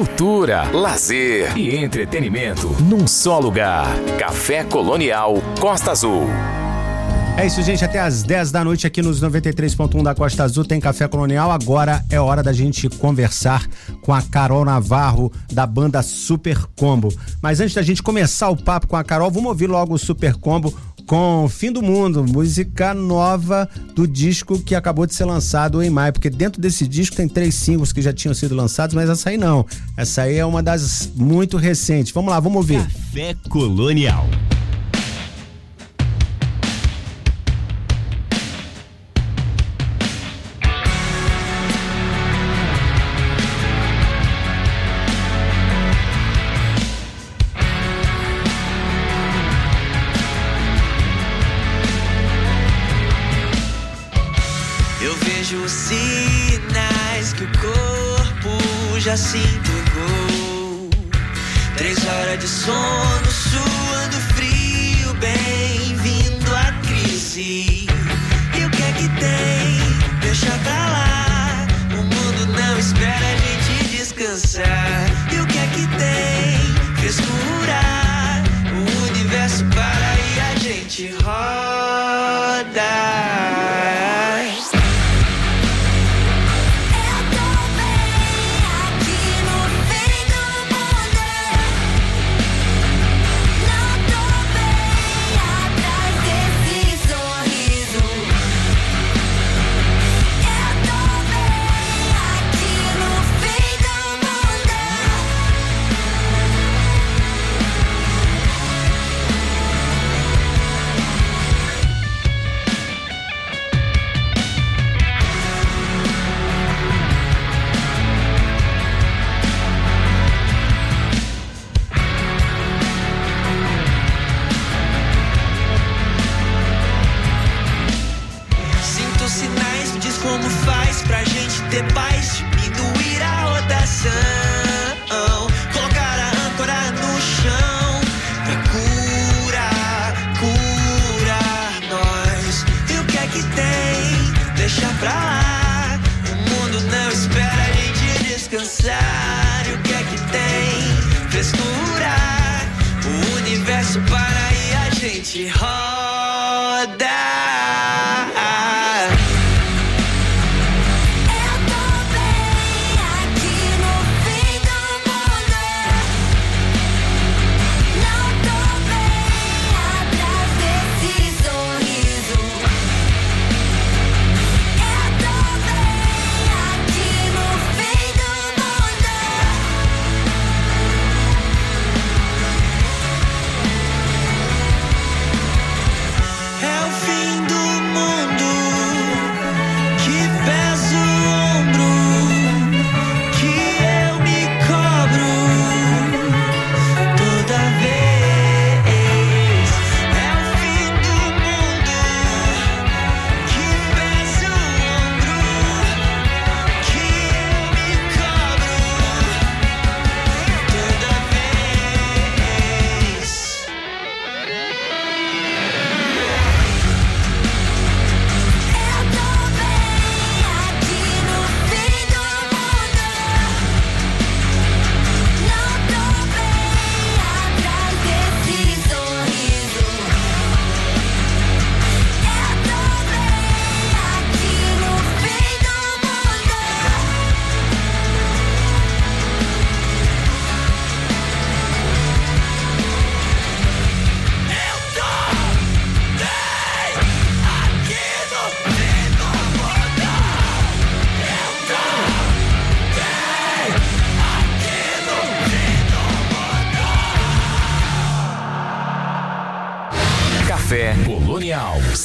cultura, lazer e entretenimento num só lugar. Café Colonial Costa Azul. É isso, gente. Até às 10 da noite aqui nos 93.1 da Costa Azul tem Café Colonial. Agora é hora da gente conversar com a Carol Navarro, da banda Super Combo. Mas antes da gente começar o papo com a Carol, vamos ouvir logo o Super Combo com Fim do Mundo, música nova do disco que acabou de ser lançado em maio. Porque dentro desse disco tem três singles que já tinham sido lançados, mas essa aí não. Essa aí é uma das muito recentes. Vamos lá, vamos ouvir. Café Colonial.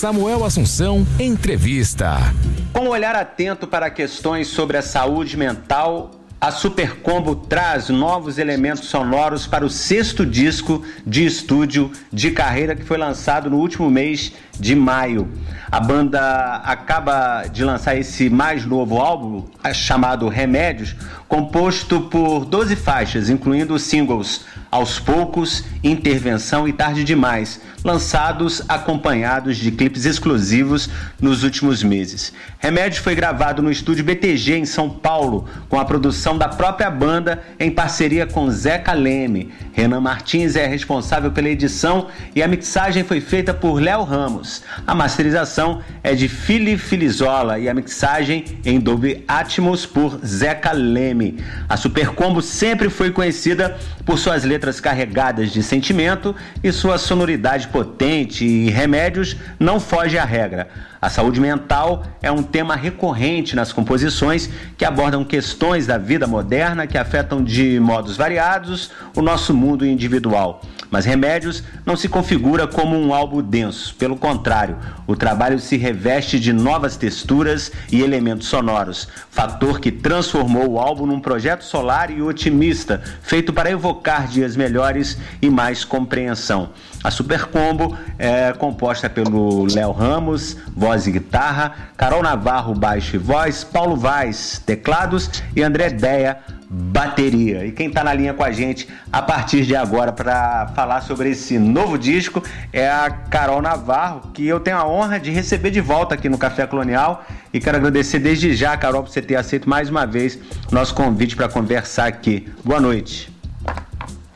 Samuel Assunção, entrevista. Com um olhar atento para questões sobre a saúde mental, a Super Combo traz novos elementos sonoros para o sexto disco de estúdio de carreira que foi lançado no último mês de maio. A banda acaba de lançar esse mais novo álbum chamado Remédios, composto por 12 faixas, incluindo os singles Aos Poucos, Intervenção e Tarde Demais, lançados acompanhados de clipes exclusivos nos últimos meses. Remédios foi gravado no estúdio BTG em São Paulo, com a produção da própria banda em parceria com Zeca Leme. Renan Martins é responsável pela edição e a mixagem foi feita por Léo Ramos. A masterização é de Fili Filizola e a mixagem em Dolby Atmos por Zeca Leme. A Super Combo sempre foi conhecida por suas letras carregadas de sentimento e sua sonoridade potente e remédios não foge à regra. A saúde mental é um tema recorrente nas composições que abordam questões da vida moderna que afetam de modos variados o nosso mundo individual. Mas Remédios não se configura como um álbum denso, pelo contrário, o trabalho se reveste de novas texturas e elementos sonoros, fator que transformou o álbum num projeto solar e otimista, feito para evocar dias melhores e mais compreensão. A Super Combo é composta pelo Léo Ramos, voz e guitarra, Carol Navarro, baixo e voz, Paulo Vaz, teclados e André Deia, bateria. E quem está na linha com a gente a partir de agora para falar sobre esse novo disco é a Carol Navarro, que eu tenho a honra de receber de volta aqui no Café Colonial. E quero agradecer desde já, Carol, por você ter aceito mais uma vez nosso convite para conversar aqui. Boa noite.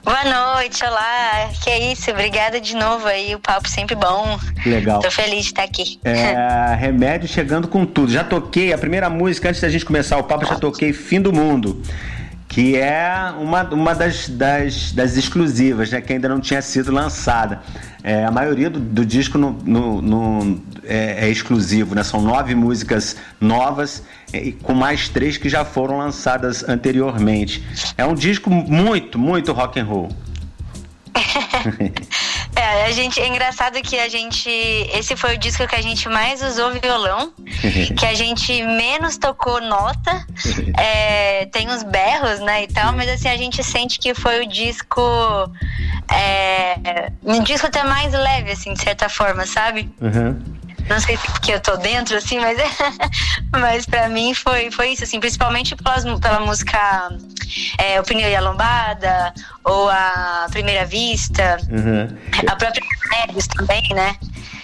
Boa noite, olá. Que é isso, obrigada de novo aí, o papo sempre bom. Legal. Tô feliz de estar aqui. É, remédio chegando com tudo. Já toquei a primeira música antes da gente começar o papo, já toquei Fim do Mundo que é uma, uma das, das, das exclusivas, né, que ainda não tinha sido lançada. É, a maioria do, do disco no, no, no é, é, exclusivo, né? são nove músicas novas, é, com mais três que já foram lançadas anteriormente. É um disco muito, muito rock and roll. É, a gente, é engraçado que a gente. Esse foi o disco que a gente mais usou violão, que a gente menos tocou nota. É, tem uns berros, né, e tal, mas assim, a gente sente que foi o disco. É, um disco até mais leve, assim, de certa forma, sabe? Uhum. Não sei se porque eu tô dentro, assim, mas, mas pra mim foi, foi isso, assim, principalmente pelas, pela música é, Opinião e a Lombada, ou a Primeira Vista, uhum. a própria Neves também, né?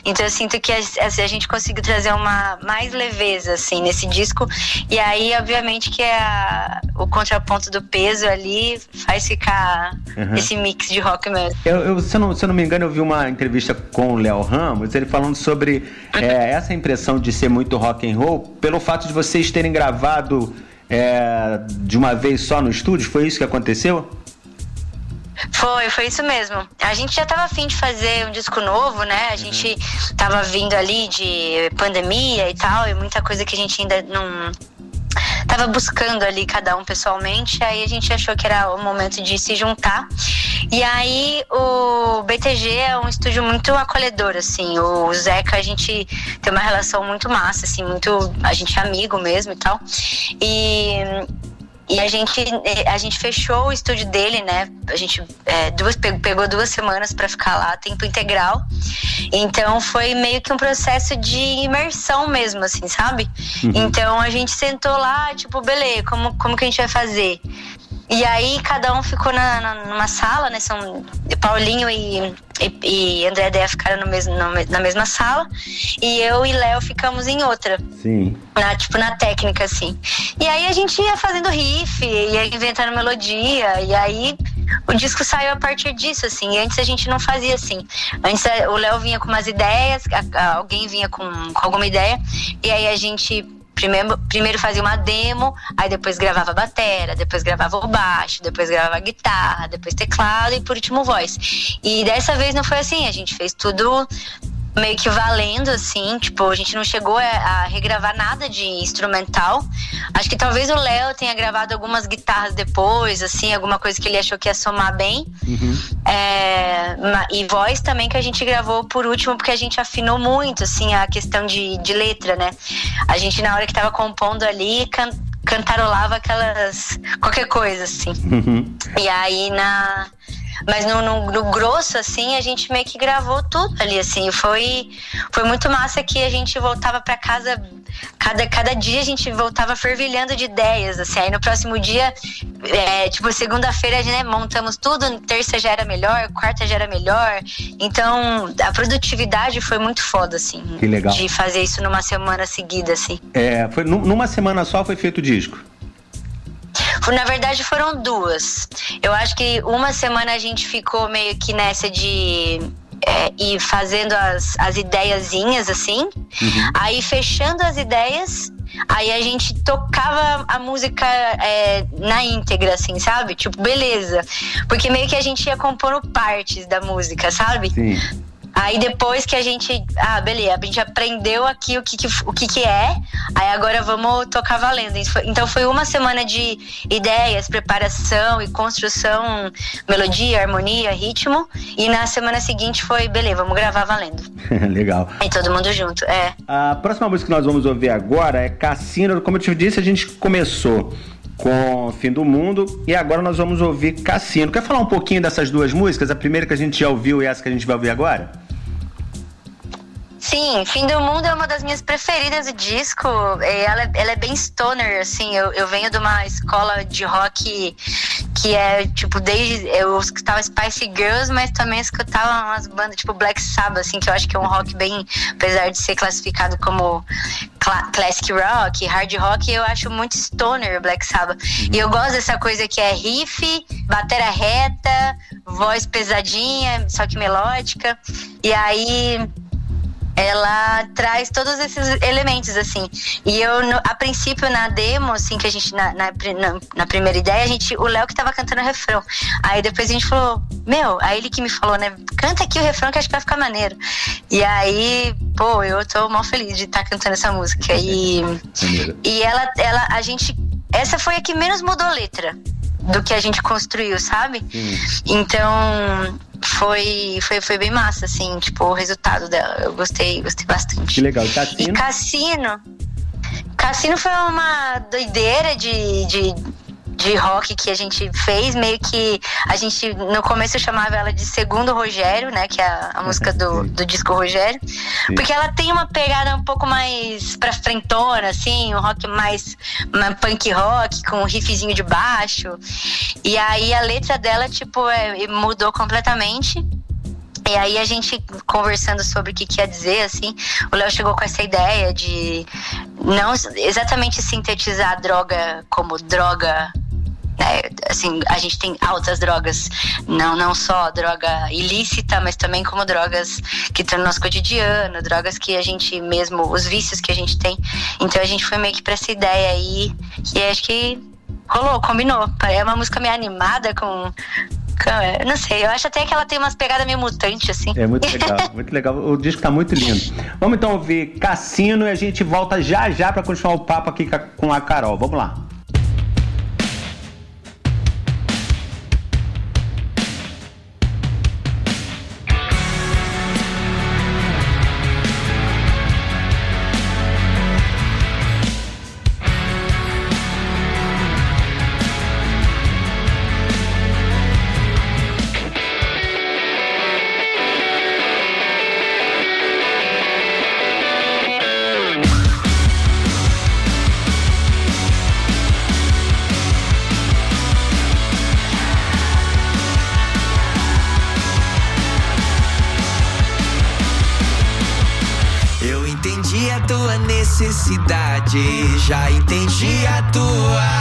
Então eu sinto que a, a, gente conseguiu trazer uma mais leveza assim nesse disco e aí obviamente que a, o contraponto do peso ali faz ficar uhum. esse mix de rock mesmo. Eu, eu, se, eu não, se eu não me engano eu vi uma entrevista com o Léo Ramos ele falando sobre uhum. é, essa impressão de ser muito rock and roll pelo fato de vocês terem gravado é, de uma vez só no estúdio foi isso que aconteceu? Foi, foi isso mesmo. A gente já estava afim de fazer um disco novo, né? A gente estava vindo ali de pandemia e tal, e muita coisa que a gente ainda não tava buscando ali cada um pessoalmente, aí a gente achou que era o momento de se juntar. E aí o BTG é um estúdio muito acolhedor, assim. O Zeca, a gente tem uma relação muito massa, assim, muito. A gente é amigo mesmo e tal. E e a gente, eh, a gente fechou o estúdio dele, né? A gente é, duas, pegou duas semanas para ficar lá, tempo integral. Então foi meio que um processo de imersão mesmo, assim, sabe? Uhum. Então a gente sentou lá, tipo, beleza, como, como que a gente vai fazer? E aí cada um ficou na, na, numa sala, né? São Paulinho e, e, e André Deia ficaram no mesmo, na mesma sala. E eu e Léo ficamos em outra. Sim. Na, tipo, na técnica, assim. E aí a gente ia fazendo riff, ia inventando melodia. E aí o disco saiu a partir disso, assim. E antes a gente não fazia assim. Antes o Léo vinha com umas ideias, alguém vinha com, com alguma ideia. E aí a gente Primeiro, primeiro fazia uma demo, aí depois gravava batera, depois gravava o baixo, depois gravava guitarra, depois teclado e por último voz. E dessa vez não foi assim, a gente fez tudo meio que valendo, assim, tipo, a gente não chegou a, a, regravar nada de instrumental. Acho que talvez o Léo tenha gravado algumas guitarras depois, assim, alguma coisa que ele achou que ia somar bem. Uhum. É, e voz também que a gente gravou por último, porque a gente afinou muito, assim, a questão de, de letra, né? A gente, na hora que tava compondo ali, can, cantarolava aquelas. qualquer coisa, assim. Uhum. E aí na mas no, no, no, grosso, assim, a gente meio que gravou tudo ali, assim. Foi, foi muito massa que a gente voltava para casa, cada, cada dia a gente voltava fervilhando de ideias, assim. Aí no próximo dia, é, tipo, segunda-feira, né, montamos tudo, terça já era melhor, quarta já era melhor. Então, a produtividade foi muito foda, assim. Que legal. De fazer isso numa semana seguida, assim. É, foi numa semana só foi feito o disco? Na verdade, foram duas. Eu acho que uma semana a gente ficou meio que nessa de é, ir fazendo as, as ideiazinhas assim. Uhum. Aí fechando as ideias, aí a gente tocava a música é, na íntegra, assim, sabe? Tipo, beleza. Porque meio que a gente ia compondo partes da música, sabe? Sim. Aí depois que a gente. Ah, beleza, a gente aprendeu aqui o que, que o que, que é, aí agora vamos tocar valendo. Então foi uma semana de ideias, preparação e construção, melodia, harmonia, ritmo. E na semana seguinte foi, beleza, vamos gravar valendo. Legal. E todo mundo junto, é. A próxima música que nós vamos ouvir agora é Cassino. Como eu te disse, a gente começou com Fim do Mundo e agora nós vamos ouvir Cassino. Quer falar um pouquinho dessas duas músicas? A primeira que a gente já ouviu e essa que a gente vai ouvir agora? Sim, Fim do Mundo é uma das minhas preferidas do disco. Ela, ela é bem stoner, assim. Eu, eu venho de uma escola de rock que é, tipo, desde. Eu escutava Spice Girls, mas também escutava umas bandas tipo Black Sabbath, assim, que eu acho que é um rock bem. Apesar de ser classificado como classic rock, hard rock, eu acho muito stoner Black Sabbath. Uhum. E eu gosto dessa coisa que é riff, batera reta, voz pesadinha, só que melódica. E aí ela traz todos esses elementos, assim. E eu, no, a princípio, na demo, assim, que a gente, na, na, na primeira ideia, a gente, o Léo que tava cantando o refrão. Aí depois a gente falou, meu, aí ele que me falou, né, canta aqui o refrão que acho que vai ficar maneiro. E aí, pô, eu tô mal feliz de estar tá cantando essa música. E, e ela, ela, a gente, essa foi a que menos mudou a letra do que a gente construiu, sabe? Hum. Então, foi, foi, foi bem massa, assim, tipo, o resultado dela. Eu gostei, gostei bastante. Que legal. Cassino? E Cassino. Cassino foi uma doideira de, de de rock que a gente fez, meio que a gente no começo chamava ela de Segundo Rogério, né, que é a, a música do, do disco Rogério, Sim. porque ela tem uma pegada um pouco mais pra frentona, assim, um rock mais punk rock, com um riffzinho de baixo, e aí a letra dela, tipo, é, mudou completamente, e aí a gente conversando sobre o que quer dizer, assim, o Léo chegou com essa ideia de não exatamente sintetizar a droga como droga né? Assim, a gente tem altas drogas, não, não só droga ilícita, mas também como drogas que estão no nosso cotidiano, drogas que a gente mesmo, os vícios que a gente tem. Então a gente foi meio que pra essa ideia aí, e acho que rolou, combinou. É uma música meio animada com, não sei, eu acho até que ela tem umas pegadas meio mutantes, assim. É muito legal, muito legal. O disco tá muito lindo. Vamos então ouvir Cassino e a gente volta já já para continuar o papo aqui com a Carol. Vamos lá. Entendi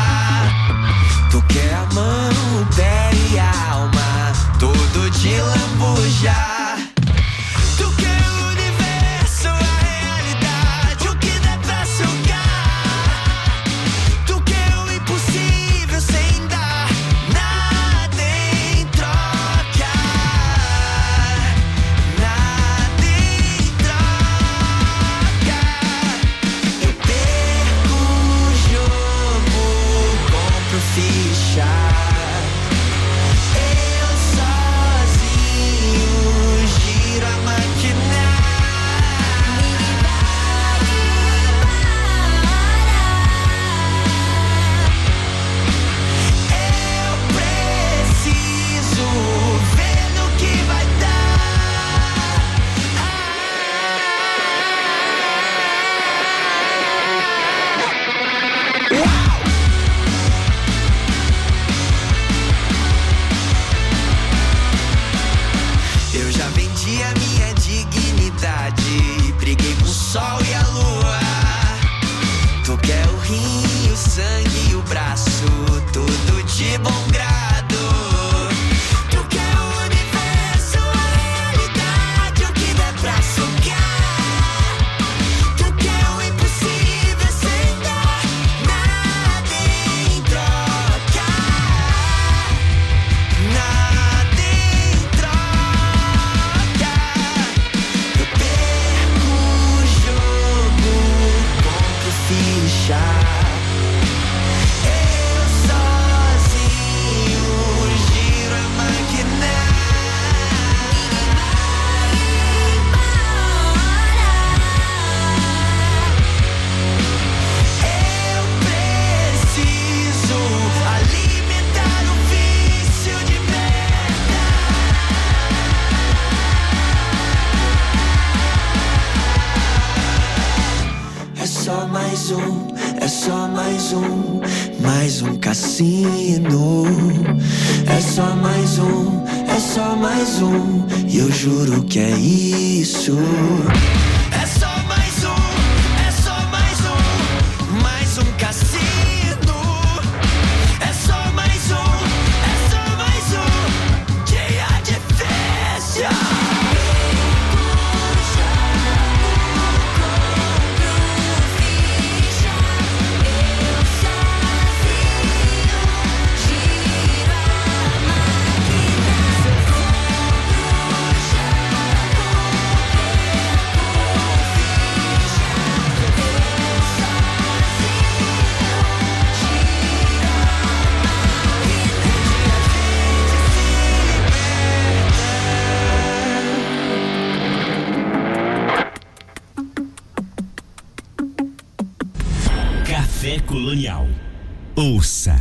Ouça,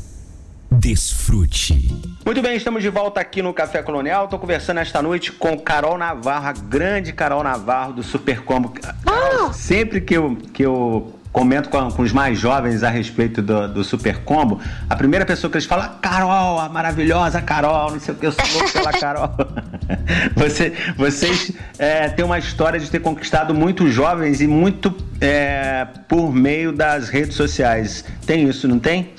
desfrute. Muito bem, estamos de volta aqui no Café Colonial. Estou conversando esta noite com Carol Navarro, a grande Carol Navarro do Super Combo. Carol, sempre que eu, que eu comento com, com os mais jovens a respeito do, do Super Combo, a primeira pessoa que eles falam, Carol, a maravilhosa Carol, não sei o que, eu sou louco pela Carol. Você, vocês é, têm uma história de ter conquistado muitos jovens e muito é, por meio das redes sociais. Tem isso, não tem?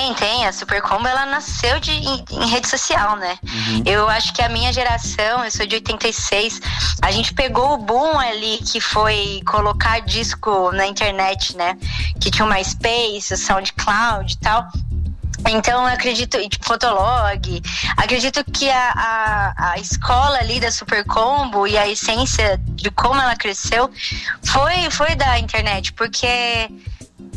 Tem, tem. A Super Combo ela nasceu de, em, em rede social, né? Eu acho que a minha geração, eu sou de 86, a gente pegou o boom ali que foi colocar disco na internet, né? Que tinha o MySpace, o SoundCloud e tal. Então, eu acredito, e, tipo, Fotolog, acredito que a, a, a escola ali da Super Combo e a essência de como ela cresceu foi, foi da internet, porque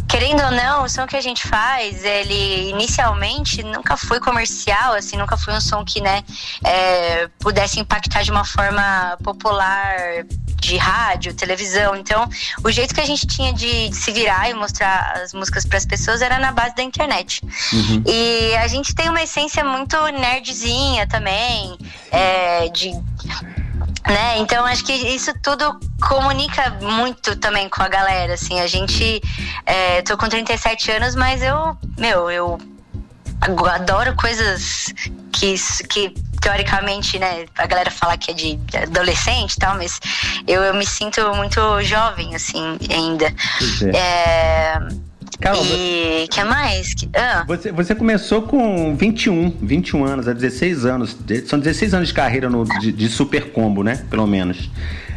querendo ou não, o som que a gente faz, ele inicialmente nunca foi comercial, assim, nunca foi um som que, né, é, pudesse impactar de uma forma popular de rádio, televisão. Então, o jeito que a gente tinha de, de se virar e mostrar as músicas para as pessoas era na base da internet. E a gente tem uma essência muito nerdzinha também, é, de né? Então acho que isso tudo comunica muito também com a galera, assim. A gente, é, tô com 37 anos, mas eu, meu, eu adoro coisas que, que teoricamente, né, a galera fala que é de adolescente e tal, mas eu, eu me sinto muito jovem, assim, ainda. Pois é. É, Carol, e que mais? Que- ah. Você, você começou com 21, 21 anos, há 16 anos. São 16 anos de carreira no, de, de Super Combo, né? Pelo menos.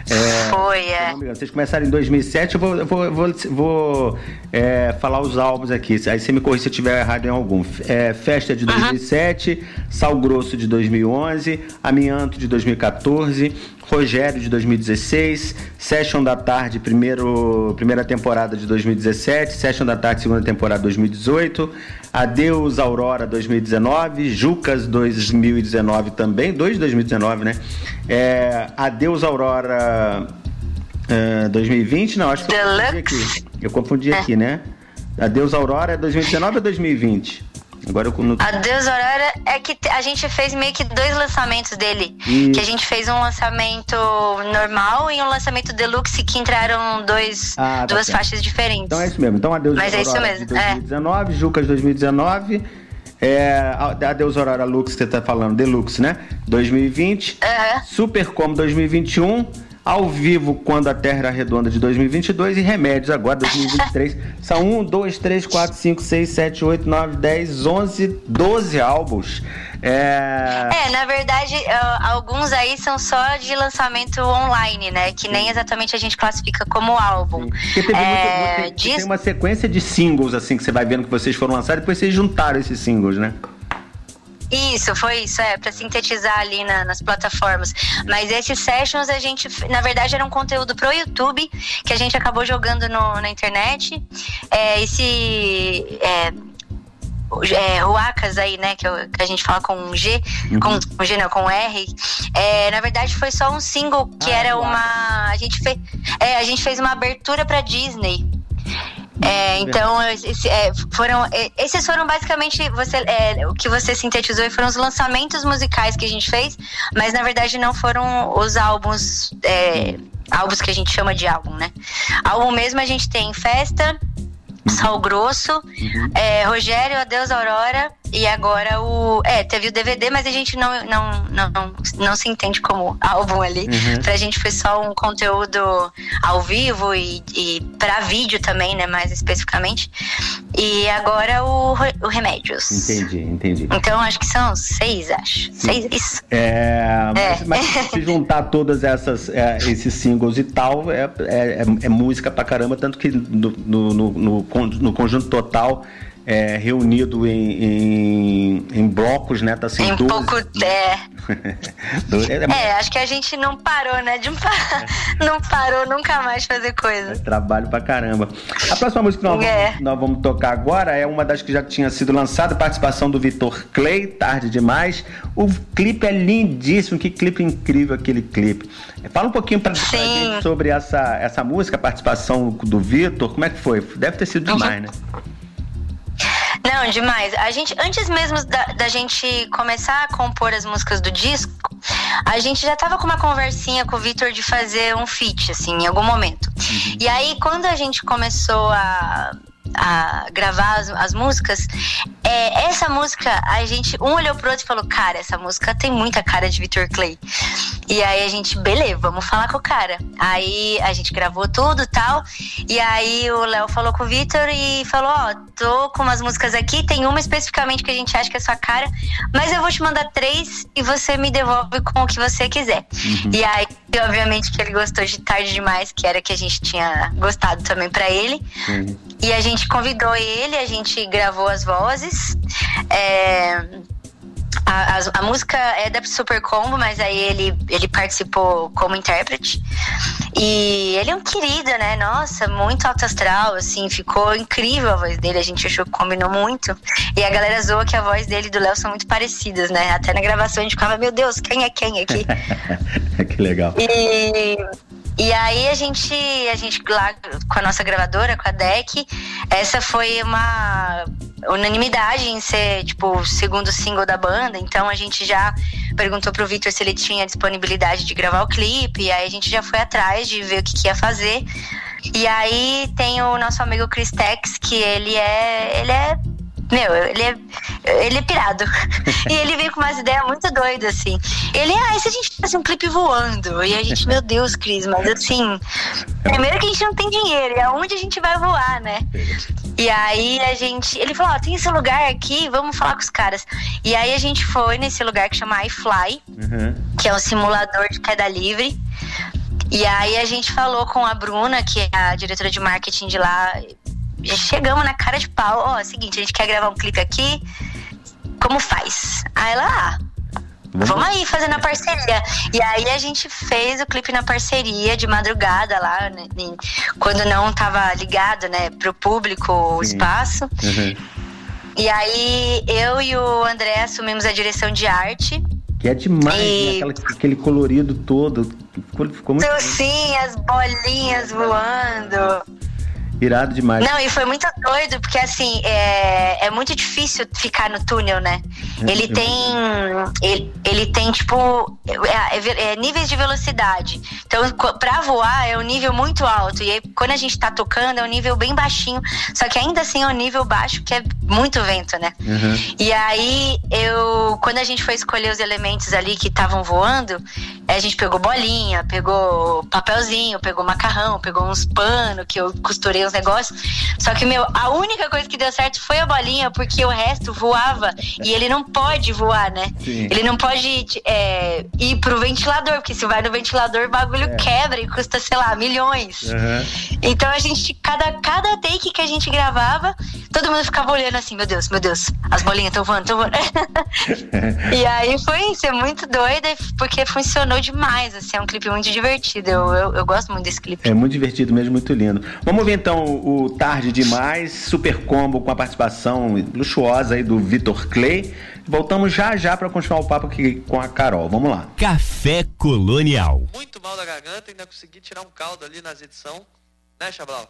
É, Foi, é. Vocês começaram em 2007, eu vou, eu vou, vou, vou, é, falar os álbuns aqui. Aí você me corrige se eu estiver errado em algum. É, Festa de 2007, Sal Grosso de 2011, Amianto de 2014, Rogério de 2016, Session da Tarde, primeiro, primeira temporada de 2017, Session da Tarde, segunda temporada 2018, Adeus Aurora 2019, Jucas 2019 também, dois de 2019, né? É, Adeus Aurora é, 2020, não, acho que eu confundi aqui. Eu confundi aqui, né? Adeus Aurora é 2019 ou 2020? Agora eu no... Adeus Aurora é que a gente fez meio que dois lançamentos dele. Que a gente fez um lançamento normal e um lançamento deluxe que entraram dois, Ah, tá duas certo. faixas diferentes. Então é isso mesmo. Então Adeus Mas é isso Aurora mesmo, de 2019, Jucas 2019, é, Adeus Aurora Lux que você tá falando, Deluxe, né? 2020, Aham. Super Como 2021, ao vivo quando a Terra era redonda de 2022 e Remédios agora 2023. São 1, 2, 3, 4, 5, 6, 7, 8, 9, 10, 11, 12 álbuns. É... É, na verdade, ah, alguns aí são só de lançamento online, né? Que nem exatamente a gente classifica como álbum. Porque teve É, muito, muito- diz- tem uma sequência de singles assim que você vai vendo que vocês foram lançados, depois vocês juntaram esses singles, né? Isso, foi isso, é, pra sintetizar ali na- nas plataformas. Mas esses sessions a gente, na verdade, era um conteúdo pro YouTube que a gente acabou jogando no- na internet. É, esse. É, o- é, Ruacas aí, né, que, eu- que a gente fala com um G, com, com G não, com R. É, na verdade, foi só um single que Ah, era uma. A gente, fez, é, a gente fez uma abertura pra Disney. É, então, esse- é, foram, é, esses foram basicamente você, é, o que você sintetizou e foram os lançamentos musicais que a gente fez, mas na verdade não foram os álbuns, é, álbuns que a gente chama de álbum, né? Álbum mesmo a gente tem Festa, Sal Grosso, Uhum. é, Rogério, Adeus Aurora e agora o. É, teve o DVD, mas a gente não, não, não, não, não se entende como álbum ali. Uhum. Pra gente foi só um conteúdo ao vivo e, e pra vídeo também, né? Mais especificamente. E agora o, o Remédios. Entendi, entendi. Então acho que são seis, acho. Seis, isso. É, mas, É. mas se juntar todas essas é, esses singles e tal, é, é, é- é música pra caramba, tanto que no, no, no, no no conjunto total é, reunido em, em, em blocos, né? Tá assim, Em 12. pouco. É, Doze- é, é, acho que a gente não parou, né? De, não parou nunca mais fazer coisa. Trabalho pra caramba. A próxima música que nós, É. vamos, nós vamos tocar agora é uma das que já tinha sido lançada, participação do Vitor Clay, Tarde Demais. O clipe é lindíssimo, que clipe incrível aquele clipe. Fala um pouquinho pra, pra gente sobre essa, essa música, a participação do Vitor, como é que foi? Deve ter sido demais, né? Não, demais. A gente, antes mesmo da, da gente começar a compor as músicas do disco, a gente já tava com uma conversinha com o Vitor de fazer um feat, assim, em algum momento. E aí, quando a gente começou a, a gravar as, as músicas, é, essa música, a gente, um olhou pro outro e falou, cara, essa música tem muita cara de Vitor Clay. E aí a gente, beleza, vamos falar com o cara. Aí a gente gravou tudo e tal. E aí o Léo falou com o Vitor e falou: Ó, tô com umas músicas aqui, tem uma especificamente que a gente acha que é sua cara, mas eu vou te mandar três e você me devolve com o que você quiser. E aí, obviamente, que ele gostou de tarde demais, que era que a gente tinha gostado também pra ele. E a gente convidou ele, a gente gravou as vozes. É, a, a- a música é da Super Combo, mas aí ele, ele participou como intérprete. E ele é um querido, né? Nossa, muito alto astral, assim, ficou incrível a voz dele, a gente achou que combinou muito. E a galera zoa que a voz dele e do Léo são muito parecidas, né? Até na gravação a gente ficava, meu Deus, quem é quem aqui? que legal. E, e aí a gente, a gente lá com a nossa gravadora, com a DEC, essa foi uma unanimidade em ser, tipo, o segundo single da banda. Então a gente já perguntou pro Victor se ele tinha disponibilidade de gravar o clipe. E aí a gente já foi atrás de ver o que, que ia fazer. E aí tem o nosso amigo Chris Tex, que ele é. Ele é. Meu, ele é, ele é pirado. e ele veio com umas ideias muito doidas, assim. Ele, ah, e se a gente fizesse um clipe voando? E a gente, meu Deus, Cris, mas assim. Primeiro que a gente não tem dinheiro, e aonde a gente vai voar, né? E aí a gente. Ele falou, ó, tem esse lugar aqui, vamos falar com os caras. E aí a gente foi nesse lugar que chama iFly, Uhum. que é um simulador de queda livre. E aí a gente falou com a Bruna, que é a diretora de marketing de lá. Chegamos na cara de pau. Ó, é o seguinte, a gente quer gravar um clipe aqui. Como faz? Aí ela, ah, vamos aí fazendo a parceria. E aí a gente fez o clipe na parceria de madrugada lá, né, quando não tava ligado, né, pro público o espaço. Uhum. E aí eu e o André assumimos a direção de arte. Que é demais, E- né? Aquela- aquele colorido todo. Ficou, ficou muito sim, as bolinhas voando. Irado demais. Não, e foi muito doido, porque assim, é, é muito difícil ficar no túnel, né? Ele tem. Ele, ele tem, tipo, é- é é níveis de velocidade. Então, pra voar é um nível muito alto. E aí, quando a gente tá tocando, é um nível bem baixinho. Só que ainda assim é um nível baixo, que é muito vento, né? Uhum. E aí, eu. Quando a gente foi escolher os elementos ali que estavam voando, a gente pegou bolinha, pegou papelzinho, pegou macarrão, pegou uns panos que eu costurei uns negócios. Só que, meu, a única coisa que deu certo foi a bolinha, porque o resto voava e ele não pode voar, né? Sim. Ele não pode é, ir pro ventilador, porque se vai no ventilador, o bagulho É. quebra e custa, sei lá, milhões. Uhum. Então a gente, cada, cada take que a gente gravava, todo mundo ficava olhando assim, meu Deus, meu Deus, as bolinhas estão voando, estão voando. e aí foi isso, é muito doida, porque funcionou demais, assim, é um clipe muito divertido. Eu, eu, eu gosto muito desse clipe. É muito divertido mesmo, muito lindo. Vamos ver então o Tarde Demais, super combo com a participação luxuosa aí do Vitor Clay. Voltamos já já para continuar o papo aqui com a Carol. Vamos lá. Café Colonial. muito mal da garganta ainda consegui tirar um caldo ali nas edições. Né, Chablau?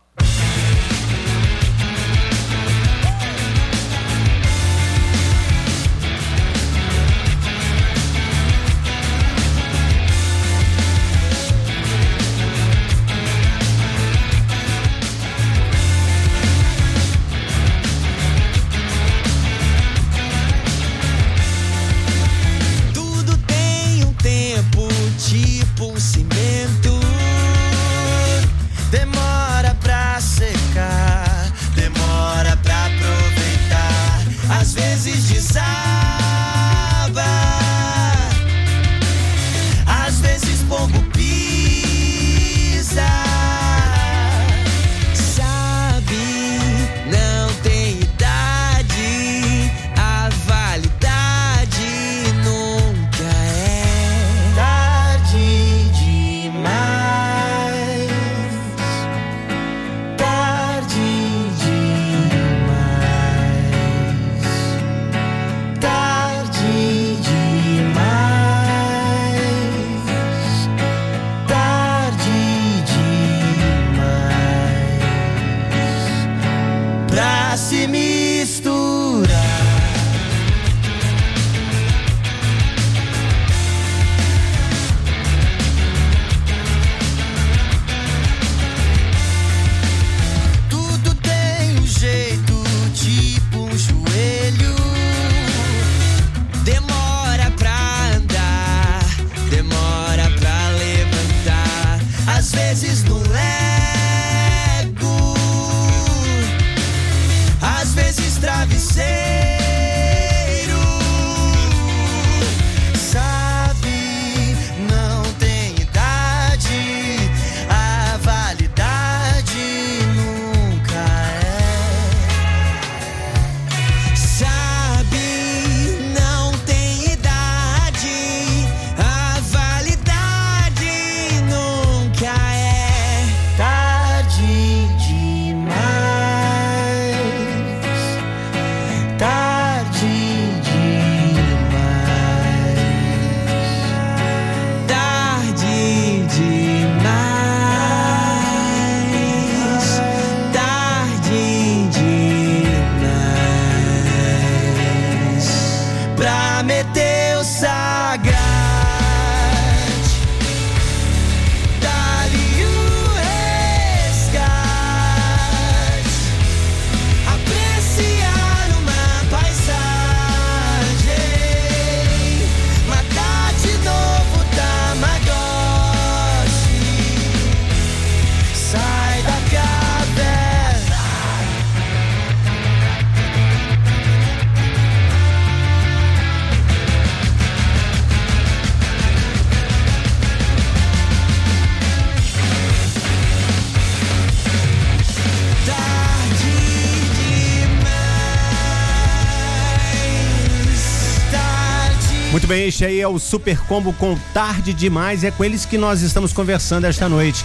Este aí é o Super Combo com Tarde Demais. É com eles que nós estamos conversando esta noite.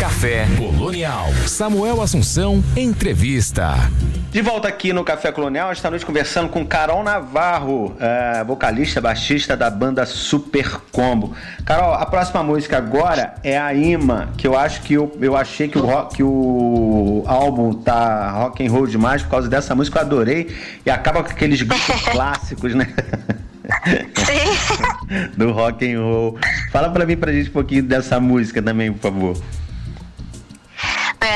Café Colonial. Samuel Assunção, entrevista. De volta aqui no Café Colonial, esta noite conversando com Carol Navarro, eh, vocalista, baixista da banda Super Combo. Carol, a próxima música agora é a Ima, que eu acho que eu, eu achei que o, rock, que o álbum tá rock and roll demais por causa dessa música, eu adorei e acaba com aqueles gritos clássicos, né? Sim. Do rock and roll. Fala pra mim pra gente um pouquinho dessa música também, por favor.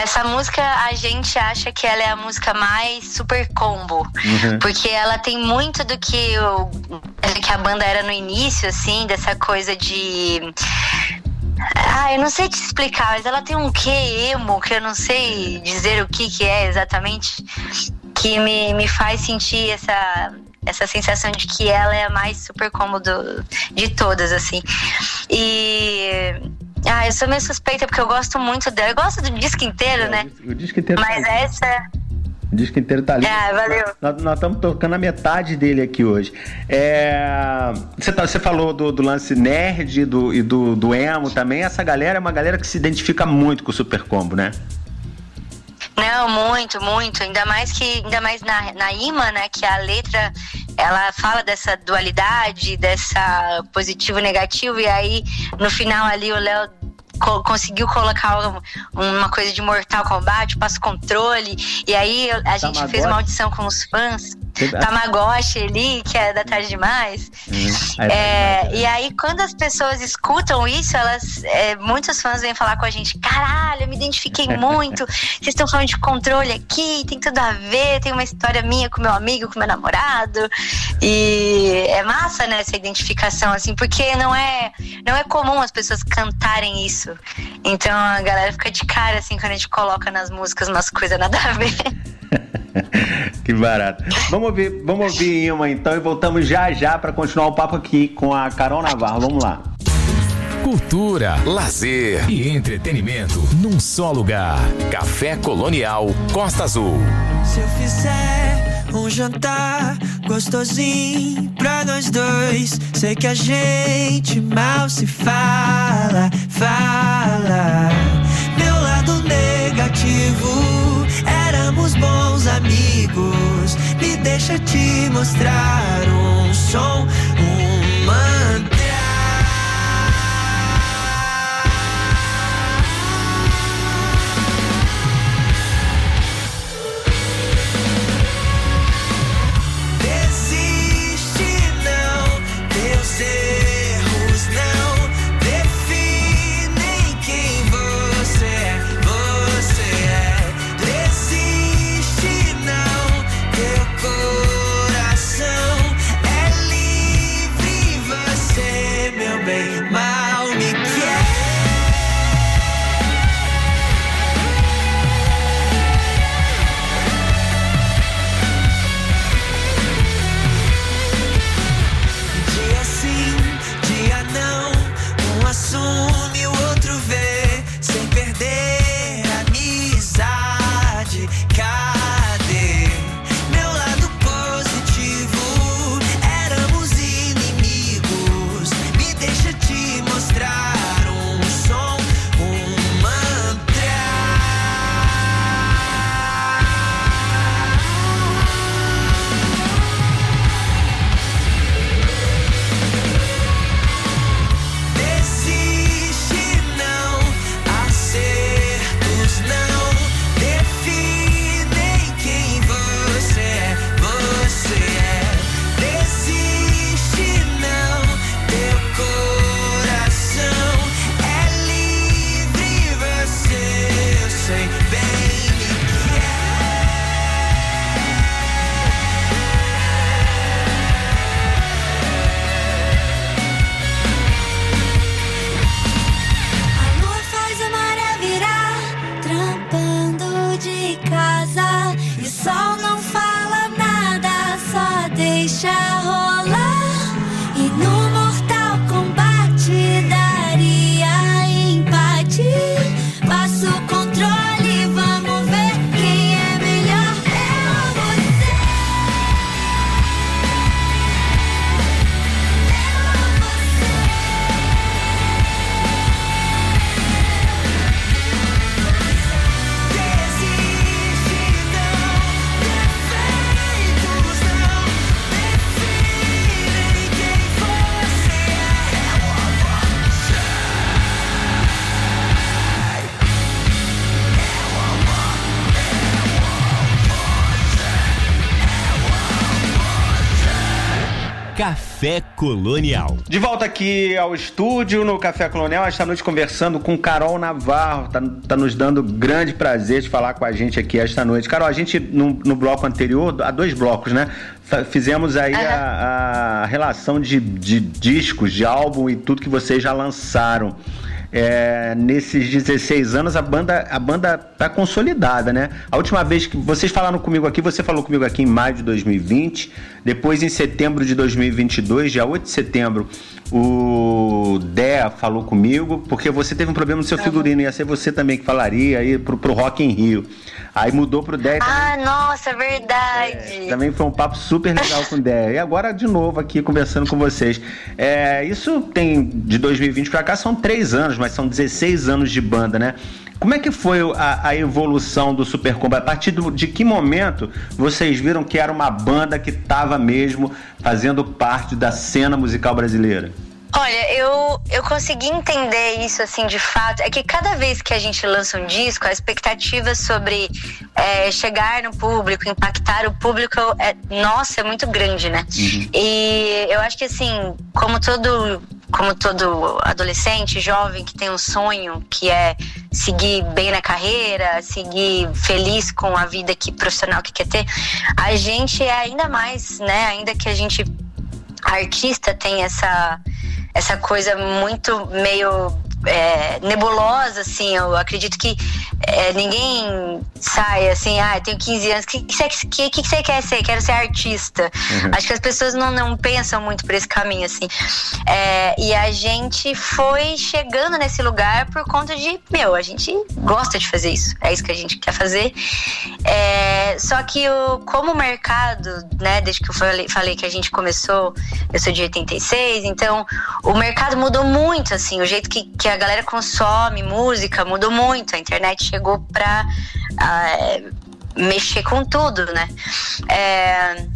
Essa música a gente acha que ela é a música mais super combo. Uhum. Porque ela tem muito do que, o, que a banda era no início, assim, dessa coisa de. Ah, eu não sei te explicar, mas ela tem um quê emo, que eu não sei dizer o que, que é exatamente, que me, me faz sentir essa, essa sensação de que ela é a mais super combo do, de todas, assim. E. Ah, eu sou meio suspeita porque eu gosto muito dela. Eu gosto do disco inteiro, né? O disco inteiro Mas tá, essa. o disco inteiro tá ali. Ah, valeu. Nós, nós estamos tocando a metade dele aqui hoje. É, você, tá- você falou do, do lance nerd do, e do, do emo também. Essa galera é uma galera que se identifica muito com o Super Combo, né? Não, muito, muito. Ainda mais que, ainda mais na, na imã, né? Que a letra ela fala dessa dualidade, dessa positivo e negativo, e aí no final ali o Léo co- conseguiu colocar um- uma coisa de Mortal Kombat, passo controle, e aí a gente Tamagotchi. fez uma audição com os fãs. Teve- Tamagotchi ali, que é da tarde demais. Aí- É, e aí, quando as pessoas escutam isso, elas. é, muitos fãs vêm falar com a gente: caralho, eu me identifiquei muito. Vocês estão falando de controle aqui, tem tudo a ver, tem uma história minha com meu amigo, com meu namorado. E é massa, né, essa identificação, assim, porque não é, não é comum as pessoas cantarem isso. Então a galera fica de cara, assim, quando a gente coloca nas músicas umas coisas nada a ver. que barato. Vamos ouvir, vamos ouvir Ima então e voltamos já já para continuar o papo aqui com a Carol Navarro. Vamos lá. Cultura, lazer e entretenimento num só lugar. Café Colonial Costa Azul. Se eu fizer um jantar gostosinho pra nós dois, sei que a gente mal se fala, fala. Bons amigos. Me deixa te mostrar um som, Colonial. De volta aqui ao estúdio no Café Colonial, esta noite conversando com Carol Navarro. Tá, tá nos dando grande prazer de falar com a gente aqui esta noite. Carol, a gente no, no bloco anterior, há dois blocos, né? Fizemos aí uhum. a, a, relação de, de discos, de álbum e tudo que vocês já lançaram é, nesses 16 anos a banda a banda tá consolidada, né? A última vez que vocês falaram comigo aqui, você falou comigo aqui em maio de 2020, depois em setembro de 2022, dia 8 de setembro, o Dea falou comigo, porque você teve um problema no seu figurino, ia ser você também que falaria aí pro, pro Rock in Rio. Aí mudou pro Dé. Ah, nossa, verdade. É, também foi um papo super legal com o Dé. E agora, de novo, aqui conversando com vocês. É, isso tem, de 2020 pra cá, são três anos, mas são 16 anos de banda, né? Como é que foi a, a evolução do Super Combo? A partir do, de que momento vocês viram que era uma banda que estava mesmo fazendo parte da cena musical brasileira? Olha, eu, eu consegui entender isso assim de fato. É que cada vez que a gente lança um disco, a expectativa sobre é, chegar no público, impactar o público, é, nossa, é muito grande, né? Uhum. E eu acho que assim, como todo como todo adolescente, jovem que tem um sonho que é seguir bem na carreira, seguir feliz com a vida que profissional que quer ter, a gente é ainda mais, né? Ainda que a gente artista tem essa essa coisa muito meio é, nebulosa, assim. Eu acredito que é, ninguém sai assim, ah, tenho 15 anos, o que, que, que, você quer ser? Quero ser artista. Uhum. Acho que as pessoas não, não pensam muito por esse caminho, assim. É, e a gente foi chegando nesse lugar por conta de, meu, a gente gosta de fazer isso. É isso que a gente quer fazer. É, só que o, como o mercado, né, desde que eu falei, falei que a gente começou, eu sou de 86, então o mercado mudou muito, assim, o jeito que, que a galera consome música mudou muito. A internet chegou pra uh, mexer com tudo, né? É,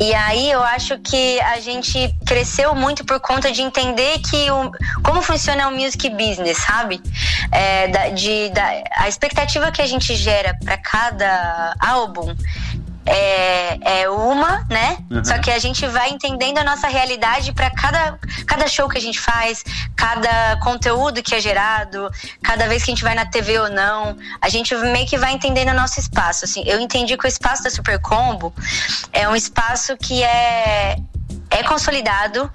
e aí eu acho que a gente cresceu muito por conta de entender que o, como funciona o music business, sabe? É, da, de, da, a expectativa que a gente gera para cada álbum é, é uma, né? Uhum. Só que a gente vai entendendo a nossa realidade para cada, cada show que a gente faz, cada conteúdo que é gerado, cada vez que a gente vai na TV ou não, a gente meio que vai entendendo o nosso espaço. Assim, eu entendi que o espaço da Super Combo é um espaço que é é consolidado,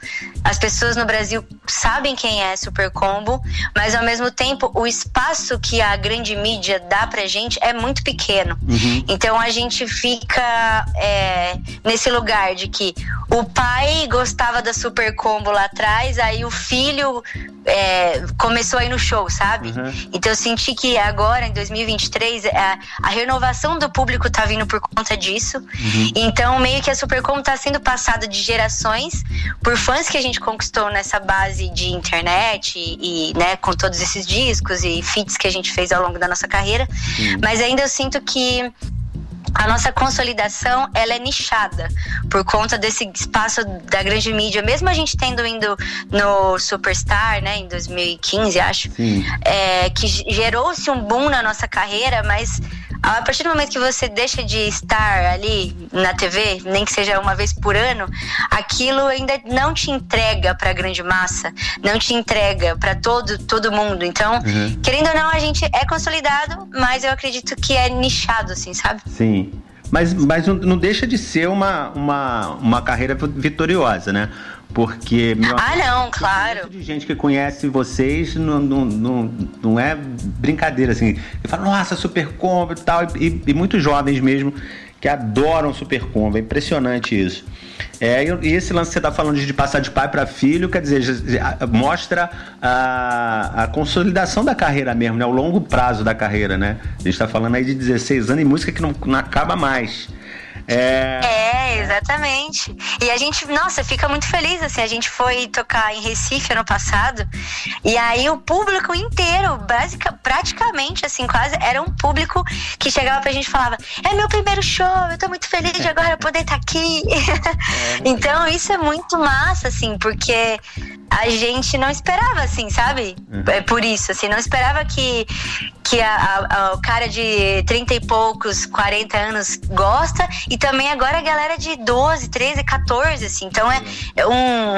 as pessoas no Brasil sabem quem é Super Combo, mas ao mesmo tempo o espaço que a grande mídia dá pra gente é muito pequeno. Uhum. Então a gente fica é, nesse lugar de que o pai gostava da Super Combo lá atrás, aí o filho é, começou a ir no show, sabe? Uhum. Então eu senti que agora, em 2023, a, é, a, renovação do público tá vindo por conta disso. Uhum. Então meio que a Super Combo tá sendo passada de geração por fãs que a gente conquistou nessa base de internet e, e né, com todos esses discos e feats que a gente fez ao longo da nossa carreira. Mas ainda eu sinto que a nossa consolidação ela é nichada por conta desse espaço da grande mídia. Mesmo a gente tendo indo no Superstar, né, em 2015, acho, é, que gerou-se um boom na nossa carreira, mas a partir do momento que você deixa de estar ali na TV, nem que seja uma vez por ano, aquilo ainda não te entrega para a grande massa, não te entrega para todo todo mundo. Então, uhum. querendo ou não, a gente é consolidado, mas eu acredito que é nichado, assim, sabe? Sim. Mas, mas não deixa de ser uma, uma, uma carreira vitoriosa, né? Porque. Meu ah, não, claro. de gente que conhece vocês não, não, não, não é brincadeira, assim. E fala, nossa, super combo e tal. E, e muitos jovens mesmo que adoram super combo. É impressionante isso. É, e esse lance que você está falando de passar de pai para filho, quer dizer, mostra a, a, consolidação da carreira mesmo, né? O longo prazo da carreira, né? A gente está falando aí de 16 anos e música que não, não acaba mais. É... é, exatamente. E a gente, nossa, fica muito feliz, assim, a gente foi tocar em Recife ano passado, e aí o público inteiro, basic, praticamente, assim, quase, era um público que chegava pra gente e falava, é meu primeiro show, eu tô muito feliz de agora poder estar tá aqui. É, então, isso é muito massa, assim, porque a gente não esperava, assim, sabe? É por isso, assim, não esperava que, que a, a- a- o cara de 30 e poucos, 40 anos gosta, e também agora a galera de 12, 13, 14, assim. Então é, é um.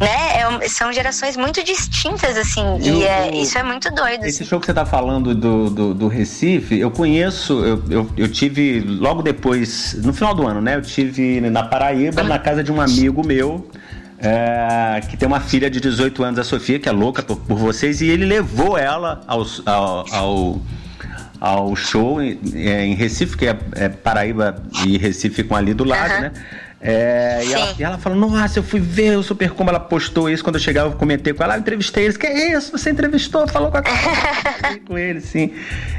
né? é um- são gerações muito distintas, assim, E e, é, isso é muito doido. Esse assim. show que você tá falando do, do, do Recife, eu conheço, eu, eu, eu tive logo depois, no final do ano, né? Eu tive na Paraíba, na casa de um amigo meu, é, que tem uma filha de 18 anos, a Sofia, que é louca por, por vocês, e ele levou ela ao, ao, ao, ao show em, é, em Recife, que é, é Paraíba e Recife ficam ali do lado, Aham. né? É, e, ela, e ela falou, nossa, eu fui ver o Super Como ela postou isso quando eu chegava, eu comentei com ela, eu entrevistei eles, que é isso? Você entrevistou, falou com a com ele, sim.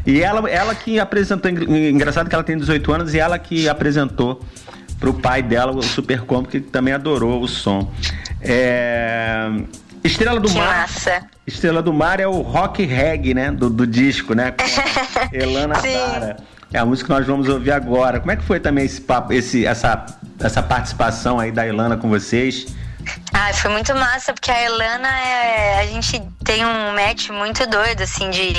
E ela, ela que apresentou, engra- engraçado que ela tem 18 anos e ela que apresentou pro pai dela o Super Combo, que também adorou o som. É, Estrela do Que Mar. massa. Estrela do Mar é o rock reggae, né? Do, do disco, né? Com a Elana. Dara. É a música que nós vamos ouvir agora. Como é que foi também esse papo, esse, essa, essa participação aí da Elana com vocês? Ah, foi muito massa, porque a Elana é. A gente tem um match muito doido, assim, de.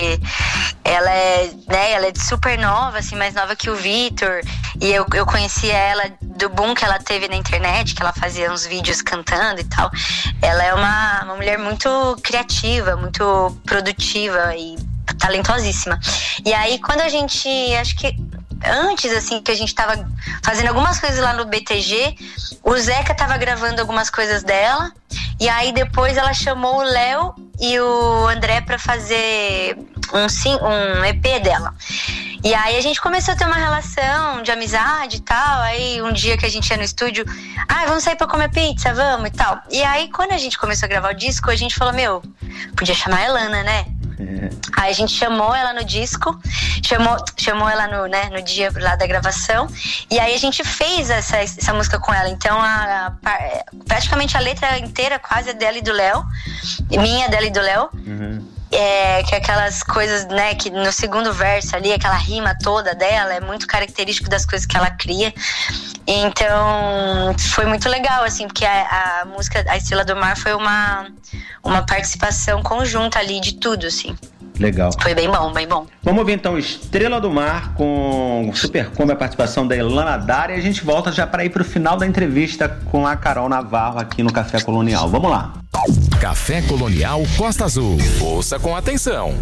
Ela é, né, ela é super nova, assim, mais nova que o Vitor. E eu, eu conhecia ela do boom que ela teve na internet, que ela fazia uns vídeos cantando e tal. Ela é uma, uma mulher muito criativa, muito produtiva e talentosíssima. E aí, quando a gente. Acho que antes, assim, que a gente tava fazendo algumas coisas lá no BTG, o Zeca tava gravando algumas coisas dela. E aí depois ela chamou o Léo e o André pra fazer um, sim- um EP dela. E aí a gente começou a ter uma relação de amizade e tal. Aí um dia que a gente ia no estúdio, ah, vamos sair pra comer pizza, vamos e tal. E aí quando a gente começou a gravar o disco, a gente falou, meu, podia chamar a Elana, né? Aí a gente chamou ela no disco, chamou, chamou ela no, né, no dia lá da gravação, e aí a gente fez essa, essa música com ela. Então, a, a par- praticamente a letra inteira quase é dela e do Léo, minha, dela e do Léo. É, que aquelas coisas, né, que no segundo verso ali, aquela rima toda dela, é muito característico das coisas que ela cria. Então, foi muito legal, assim, porque a, a música A Estrela do Mar foi uma, uma participação conjunta ali de tudo, assim. Legal. Foi bem bom, bem bom. Vamos ouvir então Estrela do Mar com Super Combo, a participação da Elana Dara. E a gente volta já para ir pro final da entrevista com a Carol Navarro aqui no Café Colonial. Vamos lá. Café Colonial Costa Azul. Ouça com atenção.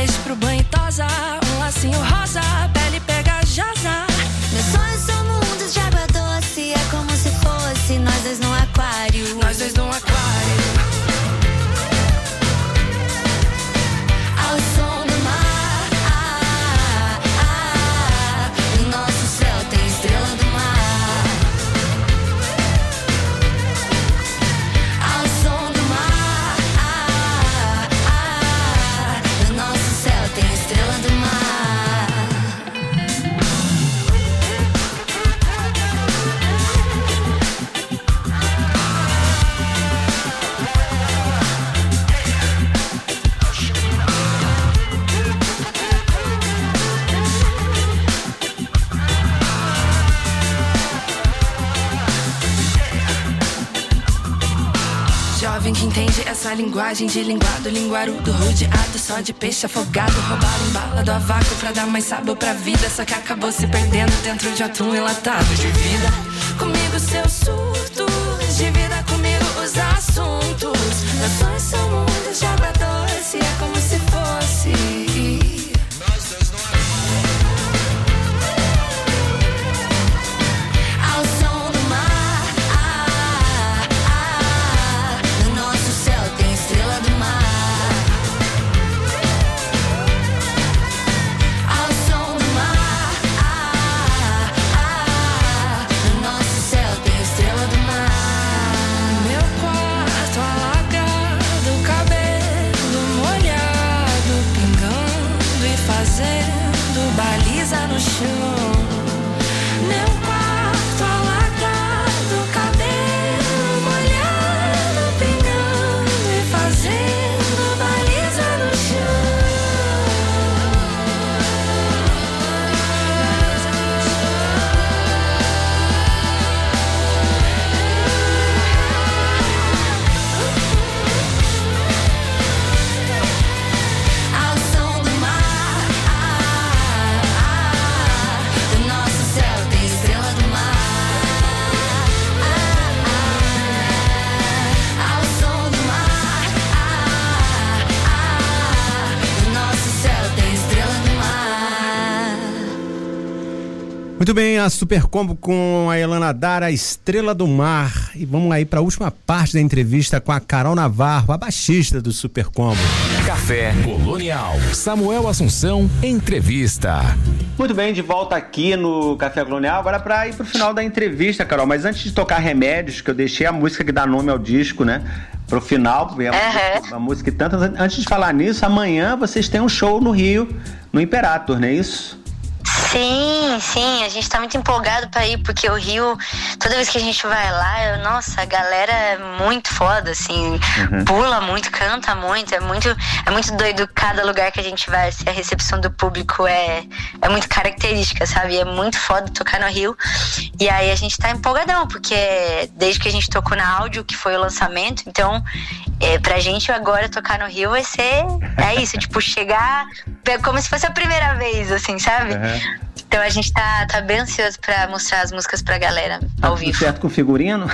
Peixe pro banho e tosa, linguagem de linguado, linguarudo, rodeado só de peixe afogado. Roubaram bala do avaco pra dar mais sabor pra vida. Só que acabou se perdendo dentro de atum enlatado de vida. Comigo seus surtos, divida comigo os assuntos. Sonhos são mundos de Muito bem, a Super Combo com a Elana Dara, Estrela do Mar. E vamos aí para a última parte da entrevista com a Carol Navarro, a baixista do Super Combo. Café Colonial. Samuel Assunção, entrevista. Muito bem, de volta aqui no Café Colonial. Agora para ir pro final da entrevista, Carol. Mas antes de tocar Remédios, que eu deixei a música que dá nome ao disco, né? Pro final, é a, música, a música e tantas. Antes de falar nisso, amanhã vocês têm um show no Rio, no Imperator, não é isso? Sim, sim, a gente tá muito empolgado pra ir, porque o Rio, toda vez que a gente vai lá, eu- nossa, a galera é muito foda, assim, pula muito, canta muito, é muito, é muito doido cada lugar que a gente vai, assim, a recepção do público é, é muito característica, sabe? É muito foda tocar no Rio. E aí a gente tá empolgadão, porque desde que a gente tocou na áudio, que foi o lançamento, então é, pra gente agora tocar no Rio vai ser, é isso, tipo, chegar é como se fosse a primeira vez, assim, sabe? Então a gente tá, tá bem ansioso pra mostrar as músicas pra galera ao Tudo vivo. certo com o figurino?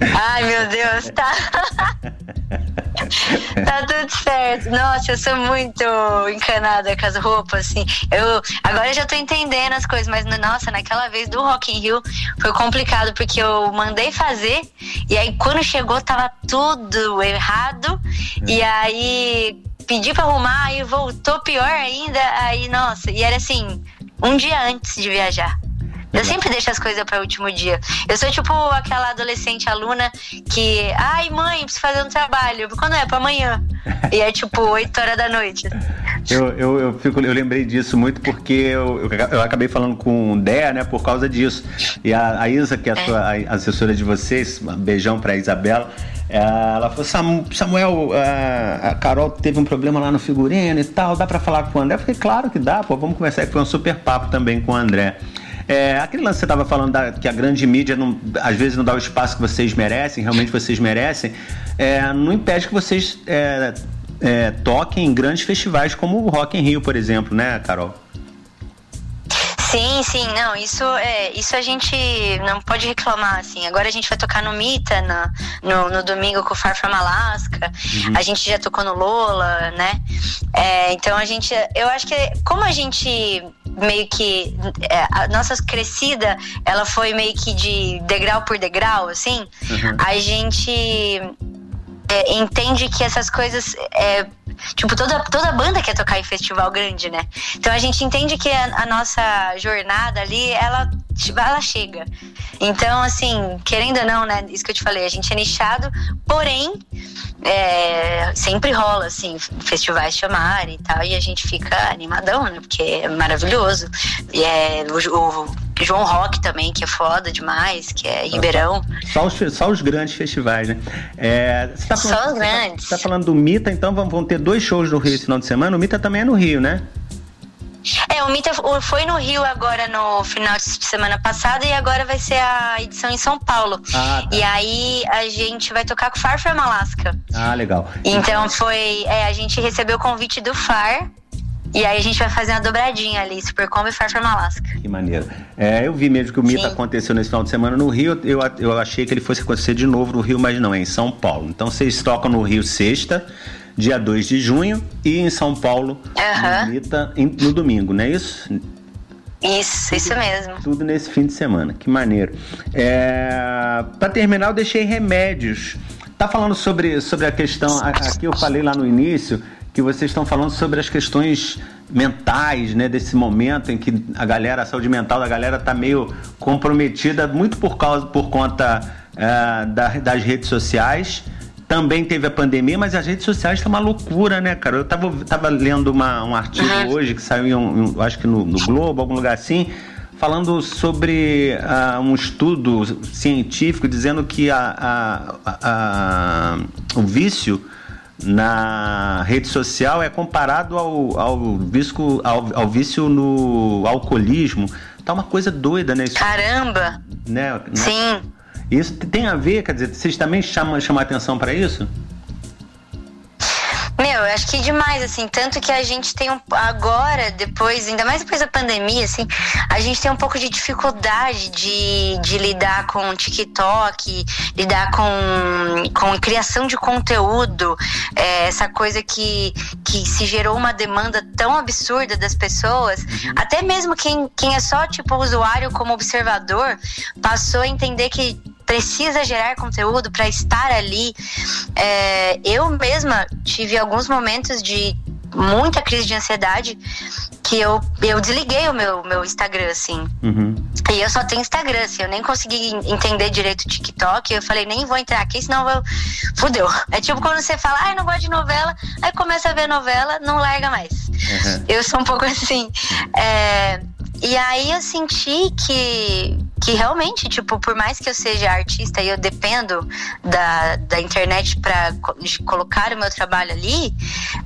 Ai, meu Deus, tá. tá tudo certo. Nossa, eu sou muito encanada com as roupas, assim. Eu agora eu já tô entendendo as coisas, mas nossa, naquela vez do Rock in Rio foi complicado porque eu mandei fazer e aí quando chegou tava tudo errado e aí pedi pra arrumar e voltou pior ainda. Aí, nossa, e era assim, um dia antes de viajar. Eu sempre deixo as coisas para o último dia. Eu sou tipo aquela adolescente aluna que, ai mãe, preciso fazer um trabalho. Quando é? Pra amanhã. E é tipo 8 horas da noite. Eu, eu, eu, fico, eu lembrei disso muito porque eu, eu, eu acabei falando com o Dé, né, por causa disso. E a, a Isa, que é a, sua, a assessora de vocês, um beijão pra Isabela. é, Ela falou, "Sam- Samuel, a, a Carol teve um problema lá no figurino e tal, dá pra falar com o André? Eu falei, claro que dá, pô, vamos conversar. Foi um super papo também com o André. É, aquele lance que você estava falando da- que a grande mídia não- às vezes não dá o espaço que vocês merecem, realmente vocês merecem, é, não impede que vocês é, é, toquem em grandes festivais como o Rock in Rio, por exemplo, né, Carol? Sim, sim, não, isso é, isso a gente não pode reclamar, assim. Agora a gente vai tocar no Mita na- no, no domingo com o Far From Alaska. Uhum. A gente já tocou no Lola, né? É, então a gente, eu acho que como a gente meio que é, a nossa crescida, ela foi meio que de degrau por degrau, assim. Uhum. A gente é, entende que essas coisas é, tipo toda toda banda quer tocar em festival grande né? Então a gente entende que a, a nossa jornada ali ela ela chega. Então assim querendo ou não né isso que eu te falei a gente é nichado porém é, sempre rola assim festivais chamarem e tal e a gente fica animadão né? Porque é maravilhoso. E é o, o João Rock também que é foda demais que é Ribeirão Só os, só os grandes festivais, né? É, tá Só falando, os você tá- grandes. Você tá, falando do Mita, então vão, vão ter dois shows no Rio esse final de semana. O Mita também é no Rio, né? É, o Mita foi no Rio agora no final de semana passada e agora vai ser a edição em São Paulo. Ah, tá. E aí a gente vai tocar com o Far From Alaska. Ah, legal. Então foi. É, a gente recebeu o convite do Far. E aí a gente vai fazer uma dobradinha ali, Super Combo e Far From Alaska. Que maneiro. É, eu vi mesmo que o Mita aconteceu nesse final de semana no Rio. Eu, eu achei que ele fosse acontecer de novo no Rio, mas não, é em São Paulo. Então vocês tocam no Rio sexta, dia 2 de junho, e em São Paulo, Aham. no Mita, no domingo, não é isso? Isso, isso mesmo. Tudo nesse fim de semana. Que maneiro. É, para terminar, eu deixei remédios. Tá falando sobre, sobre a questão. Aqui eu falei lá no início que vocês estão falando sobre as questões mentais, né? Desse momento em que a galera, a saúde mental da galera tá meio comprometida, muito por causa, por conta é, da- das redes sociais. também teve a pandemia, mas as redes sociais tá uma loucura, né, cara? Eu tava, tava lendo uma, um artigo Uhum. hoje que saiu, um- um- acho que no, no Globo, algum lugar assim, falando sobre ah, um estudo científico dizendo que a- a- a- o vício na rede social é comparado ao, ao, vício, ao, ao vício no alcoolismo. Tá uma coisa doida, né? Isso, Caramba! né? né? Sim. Isso tem a ver, quer dizer, vocês também chamam, chamam atenção para isso? Meu, eu acho que demais, assim, tanto que a gente tem um, agora, depois, ainda mais depois da pandemia, assim, a gente tem um pouco de dificuldade de, de lidar com TikTok, lidar com, com criação de conteúdo, é, essa coisa que, que se gerou uma demanda tão absurda das pessoas, até mesmo quem, quem é só, tipo, usuário como observador, passou a entender que precisa gerar conteúdo para estar ali. É, eu mesma tive alguns momentos de muita crise de ansiedade que eu, eu desliguei o meu, meu Instagram, assim. Uhum. E eu só tenho Instagram, assim, eu nem consegui entender direito o TikTok. Eu falei, nem vou entrar aqui, senão eu... fudeu. É tipo quando você fala, ai, não gosto de novela, aí começa a ver novela, não larga mais. Uhum. Eu sou um pouco assim. É, e aí eu senti que, que realmente, tipo, por mais que eu seja artista e eu dependo da, da internet para colocar o meu trabalho ali,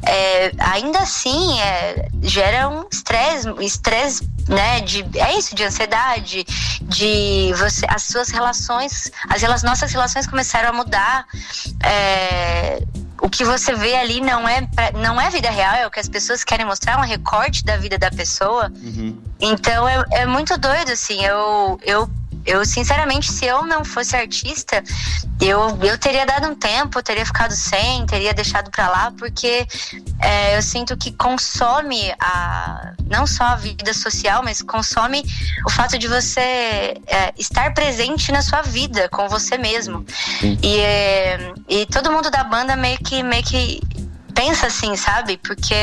é, ainda assim é, gera um estresse, estresse, né? De, é isso, de ansiedade, de você, as suas relações, as nossas relações começaram a mudar. É, o que você vê ali não é, pra- não é vida real, é o que as pessoas querem mostrar, é um recorte da vida da pessoa. Então é, é muito doido, assim. Eu, eu, eu, sinceramente, se eu não fosse artista, eu, eu teria dado um tempo, eu teria ficado sem, teria deixado pra lá, porque é, eu sinto que consome a, não só a vida social, mas consome o fato de você é, estar presente na sua vida com você mesmo. E, é, e todo mundo da banda meio que, meio que pensa assim, sabe? Porque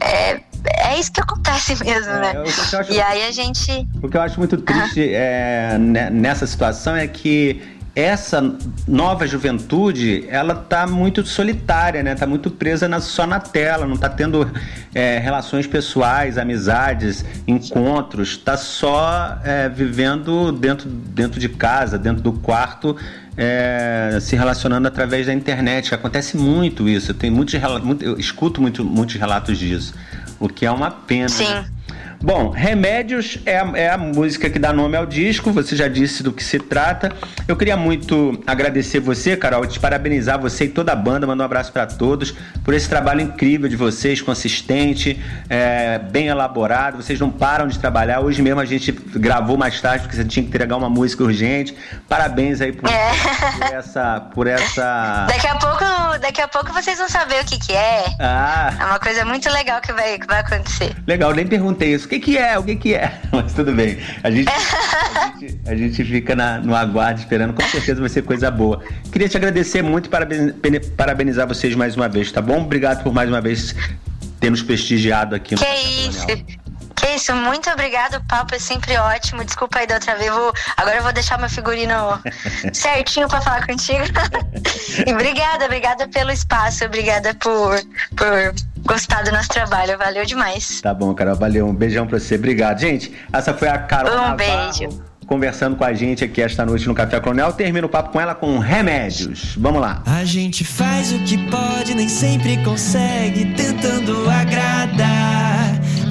é, é isso que acontece mesmo, né? eu- eu acho- E aí a gente. O que eu acho muito triste é, né, nessa situação é que essa nova juventude, ela tá muito solitária, né? Tá muito presa na- só na tela, não tá tendo é, relações pessoais, amizades, encontros, tá só é, vivendo dentro, dentro de casa, dentro do quarto, é, se relacionando através da internet. Acontece muito isso. Eu, tenho muitos, muito- eu escuto muito, muitos relatos disso, o que é uma pena. Sim. né? Bom, Remédios é a, é a música que dá nome ao disco, você já disse do que se trata. Eu queria muito agradecer você, Carol, te parabenizar você e toda a banda, mandar um abraço para todos por esse trabalho incrível de vocês, consistente, é, bem elaborado. Vocês não param de trabalhar. Hoje mesmo a gente gravou mais tarde porque você tinha que entregar uma música urgente. Parabéns aí por, É. por essa, por essa. Daqui a pouco, daqui a pouco vocês vão saber o que que é. Ah, É uma coisa muito legal que vai, que vai acontecer. Legal, nem perguntei isso. O que, que é? O que, que é? Mas tudo bem. A gente, a gente, a gente fica na- no aguardo esperando. Com certeza vai ser coisa boa. Queria te agradecer muito e parabenizar vocês mais uma vez, tá bom? Obrigado por mais uma vez ter nos prestigiado aqui no Que isso. Que isso, muito obrigado, o papo é sempre ótimo. Desculpa aí da outra vez, vou, agora eu vou deixar meu figurino certinho pra falar contigo. e obrigada, obrigada pelo espaço, obrigada por, por gostar do nosso trabalho, valeu demais. Tá bom, Carol. Valeu. Um beijão pra você. Obrigado. Gente, essa foi a Carol Um Navarro beijo. conversando com a gente aqui esta noite no Café Colonial. Termino o papo com ela com remédios. Vamos lá. A gente faz o que pode, nem sempre consegue, tentando agradar.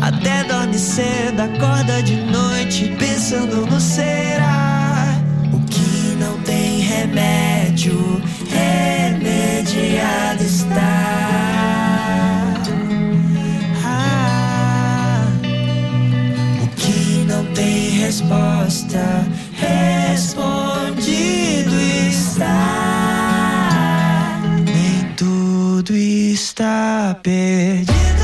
Até dorme cedo, acorda de noite, pensando no será. O que não tem remédio, remediado está. Ah, o que não tem resposta, respondido está. Nem tudo está perdido.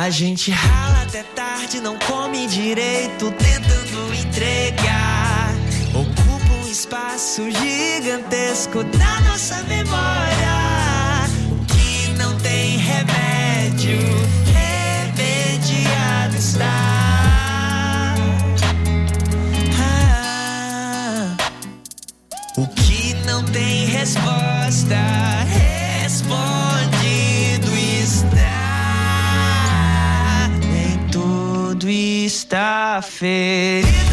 A gente rala até tarde, não come direito, tentando entregar. Ocupa um espaço gigantesco da nossa memória. O que não tem remédio, remediado está. Ah, o que não tem resposta, está ferido.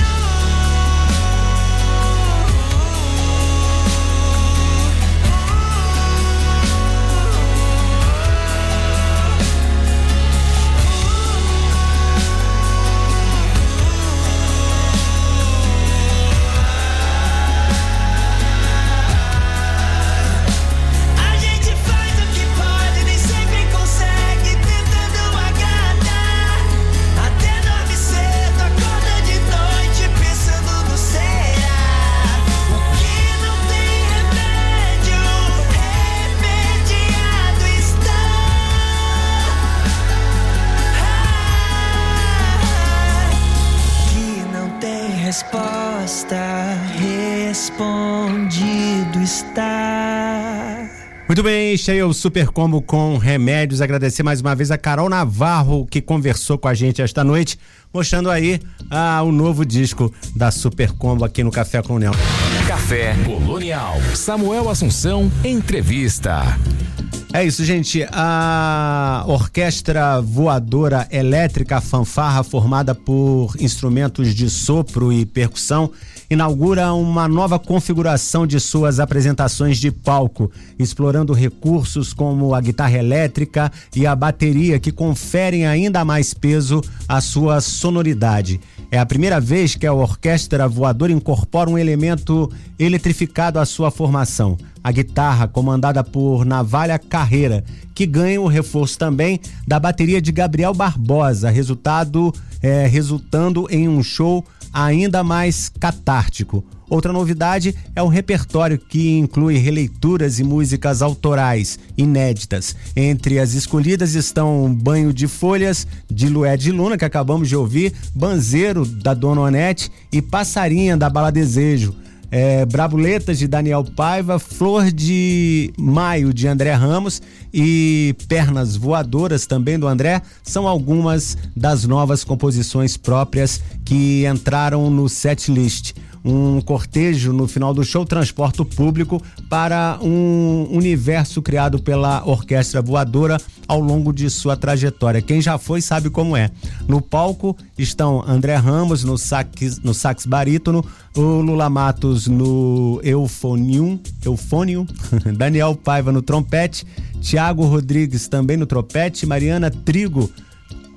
Muito bem, é o Super Combo com remédios. Agradecer mais uma vez a Carol Navarro que conversou com a gente esta noite, mostrando aí ah, o novo disco da Super Combo aqui no Café com União. Café Colonial. Samuel Assunção, entrevista. É isso, gente. A Orquestra Voadora Elétrica Fanfarra, formada por instrumentos de sopro e percussão, inaugura uma nova configuração de suas apresentações de palco, explorando recursos como a guitarra elétrica e a bateria que conferem ainda mais peso à sua sonoridade. É a primeira vez que a Orquestra Voadora incorpora um elemento eletrificado à sua formação. A guitarra, comandada por Navalha Carreira, que ganha o reforço também da bateria de Gabriel Barbosa, resultado é, resultando em um show ainda mais catártico. Outra novidade é o repertório que inclui releituras e músicas autorais, inéditas. Entre as escolhidas estão Banho de Folhas, de Lué de Luna, que acabamos de ouvir, Banzeiro, da Dona Onete e Passarinha, da Bala Desejo. É, Brabuletas de Daniel Paiva, Flor de Maio de André Ramos e Pernas Voadoras também do André são algumas das novas composições próprias que entraram no set list. Um cortejo no final do show transporta o público para um universo criado pela Orquestra Voadora ao longo de sua trajetória. Quem já foi sabe como é. No palco estão André Ramos no sax, no sax barítono, o Lula Matos no eufonium, eufônio, Daniel Paiva no trompete, Tiago Rodrigues também no trompete, Mariana Trigo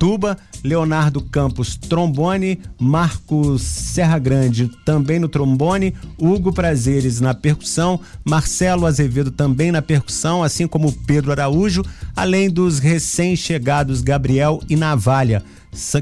tuba, Leonardo Campos trombone, Marcos Serra Grande também no trombone, Hugo Prazeres na percussão, Marcelo Azevedo também na percussão, assim como Pedro Araújo, além dos recém-chegados Gabriel e Navalha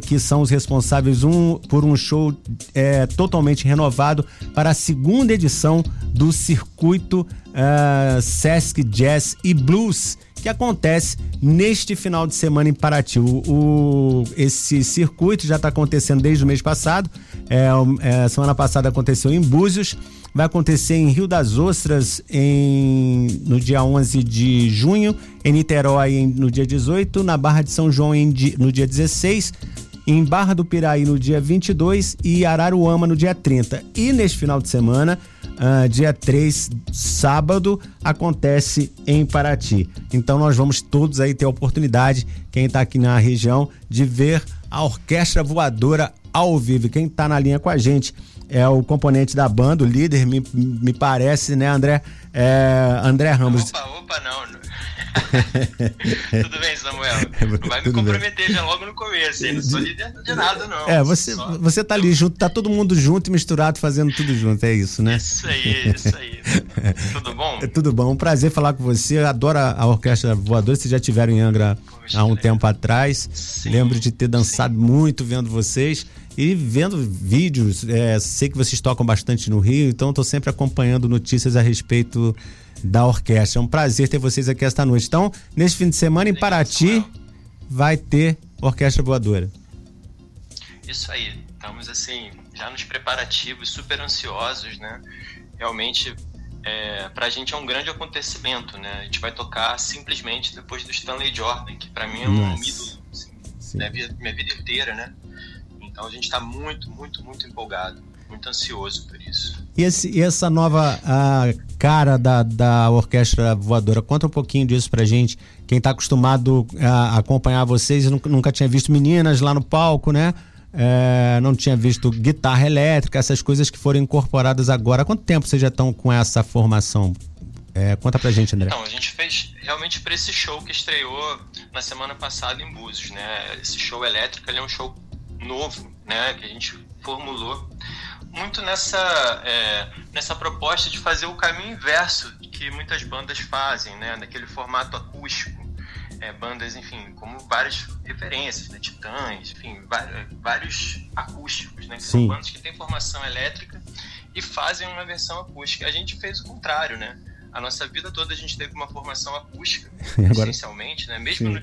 que são os responsáveis um, por um show é, totalmente renovado para a segunda edição do circuito uh, Sesc Jazz e Blues que acontece neste final de semana em Paraty. O, o esse circuito já está acontecendo desde o mês passado. É, é, semana passada aconteceu em Búzios, vai acontecer em Rio das Ostras em, no dia 11 de junho, em Niterói em, no dia 18, na Barra de São João em, no dia 16, em Barra do Piraí no dia 22 e Araruama no dia 30. E neste final de semana, uh, dia 3, sábado, acontece em Paraty. Então nós vamos todos aí ter a oportunidade, quem está aqui na região, de ver a Orquestra Voadora ao vivo. Quem está na linha com a gente é o componente da banda, o líder, me, me parece, né, André? É, André Ramos. Opa, opa, não. Tudo bem, Samuel. Não vai me comprometer já logo no começo, hein? Não sou líder de nada, não. É, você, Só- você tá ali junto, tá todo mundo junto e misturado, fazendo tudo junto, é isso, né? Isso aí, isso aí. Tudo bom? É tudo bom, um prazer falar com você. Eu adoro a Orquestra Voadora. Vocês já tiveram em Angra há um tempo atrás. Lembro de ter dançado muito vendo vocês e vendo vídeos. é, sei que vocês tocam bastante no Rio, então estou sempre acompanhando notícias a respeito da orquestra. É um prazer ter vocês aqui esta noite. Então, neste fim de semana em Paraty, vai ter Orquestra Voadora. Isso aí. Estamos assim, já nos preparativos, super ansiosos, né? Realmente, é, para a gente é um grande acontecimento, né? A gente vai tocar simplesmente depois do Stanley Jordan, que para mim é um Nossa. ídolo assim, minha, vida, minha vida inteira, né? Então a gente está muito, muito, muito empolgado, muito ansioso por isso. E, esse- e essa nova cara da, da orquestra voadora, conta um pouquinho disso pra gente. Quem tá acostumado a acompanhar vocês nunca, tinha visto meninas lá no palco, né? É, não tinha visto guitarra elétrica, essas coisas que foram incorporadas agora. Há quanto tempo vocês já estão com essa formação? É, conta pra gente, André. Então, a gente fez realmente para esse show que estreou na semana passada em Búzios, né? Esse show elétrico, ele é um show novo, né? Que a gente formulou muito nessa, é, nessa proposta de fazer o caminho inverso que muitas bandas fazem, né? Naquele formato acústico. É, bandas, enfim, como várias referências, né? Titãs, enfim, vários acústicos, né? São bandas que têm formação elétrica e fazem uma versão acústica. A gente fez o contrário, né? A nossa vida toda a gente teve uma formação acústica, agora- essencialmente, né? Mesmo, no,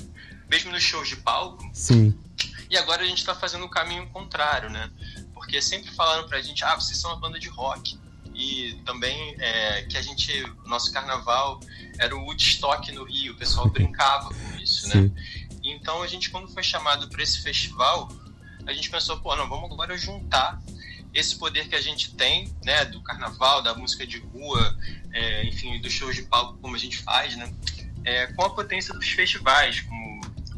mesmo nos shows de palco. Sim. E agora a gente está fazendo o caminho contrário, né? Porque sempre falaram pra gente, ah, vocês são uma banda de rock. E também é, que a gente, nosso carnaval era o Woodstock no Rio, o pessoal brincava com isso, né? Sim. Então a gente, quando foi chamado para esse festival, a gente pensou, pô, não, vamos agora juntar esse poder que a gente tem, né, do carnaval, da música de rua, é, enfim, dos shows de palco como a gente faz, né, é, com a potência dos festivais, como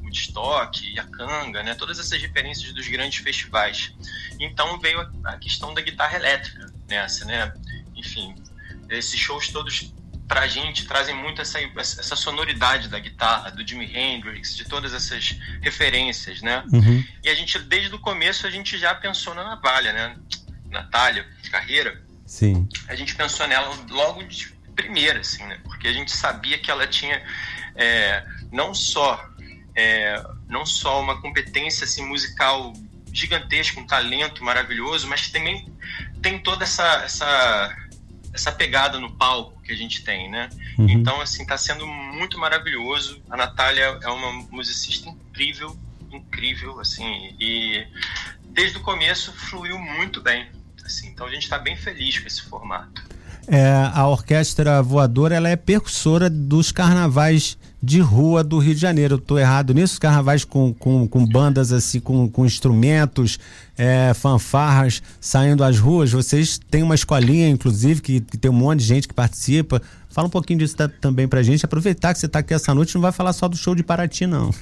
Woodstock, Yakanga, né, todas essas referências dos grandes festivais. Então veio a, a questão da guitarra elétrica nessa, né, enfim, esses shows todos pra gente trazem muito essa, essa sonoridade da guitarra, do Jimi Hendrix, de todas essas referências, né? Uhum. E a gente, desde o começo, a gente já pensou na Navalha, né? Natália, de carreira, Sim. a gente pensou nela logo de primeira, assim, né? Porque a gente sabia que ela tinha é, não só é, não só uma competência assim, musical gigantesca, um talento maravilhoso, mas também tem toda essa, essa, essa pegada no palco que a gente tem, né? Uhum. Então, assim, tá sendo muito maravilhoso. A Natália é uma musicista incrível, incrível, assim, e desde o começo fluiu muito bem, assim. Então a gente está bem feliz com esse formato. É, a orquestra voadora ela é percussora dos carnavais de rua do Rio de Janeiro. Eu tô errado nisso? Carnavais com, com, com bandas assim, com, com instrumentos, é, fanfarras saindo às ruas. Vocês têm uma escolinha, inclusive, que, que tem um monte de gente que participa. Fala um pouquinho disso ta- também pra gente. Aproveitar que você tá aqui essa noite, não vai falar só do show de Paraty, não.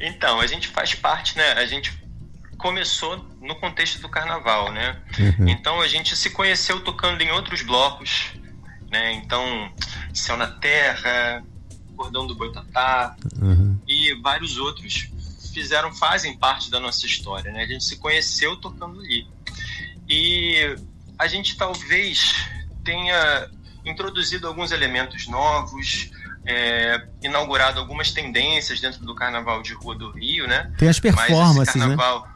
Então, a gente faz parte, né? A gente começou no contexto do carnaval, né? Uhum. Então a gente se conheceu tocando em outros blocos, né? Então, Céu na Terra, Cordão do Boitatá Uhum. e vários outros fizeram fazem parte da nossa história, né? A gente se conheceu tocando ali. E a gente talvez tenha introduzido alguns elementos novos, é, inaugurado algumas tendências dentro do Carnaval de Rua do Rio, né? Tem as performances, né? carnaval,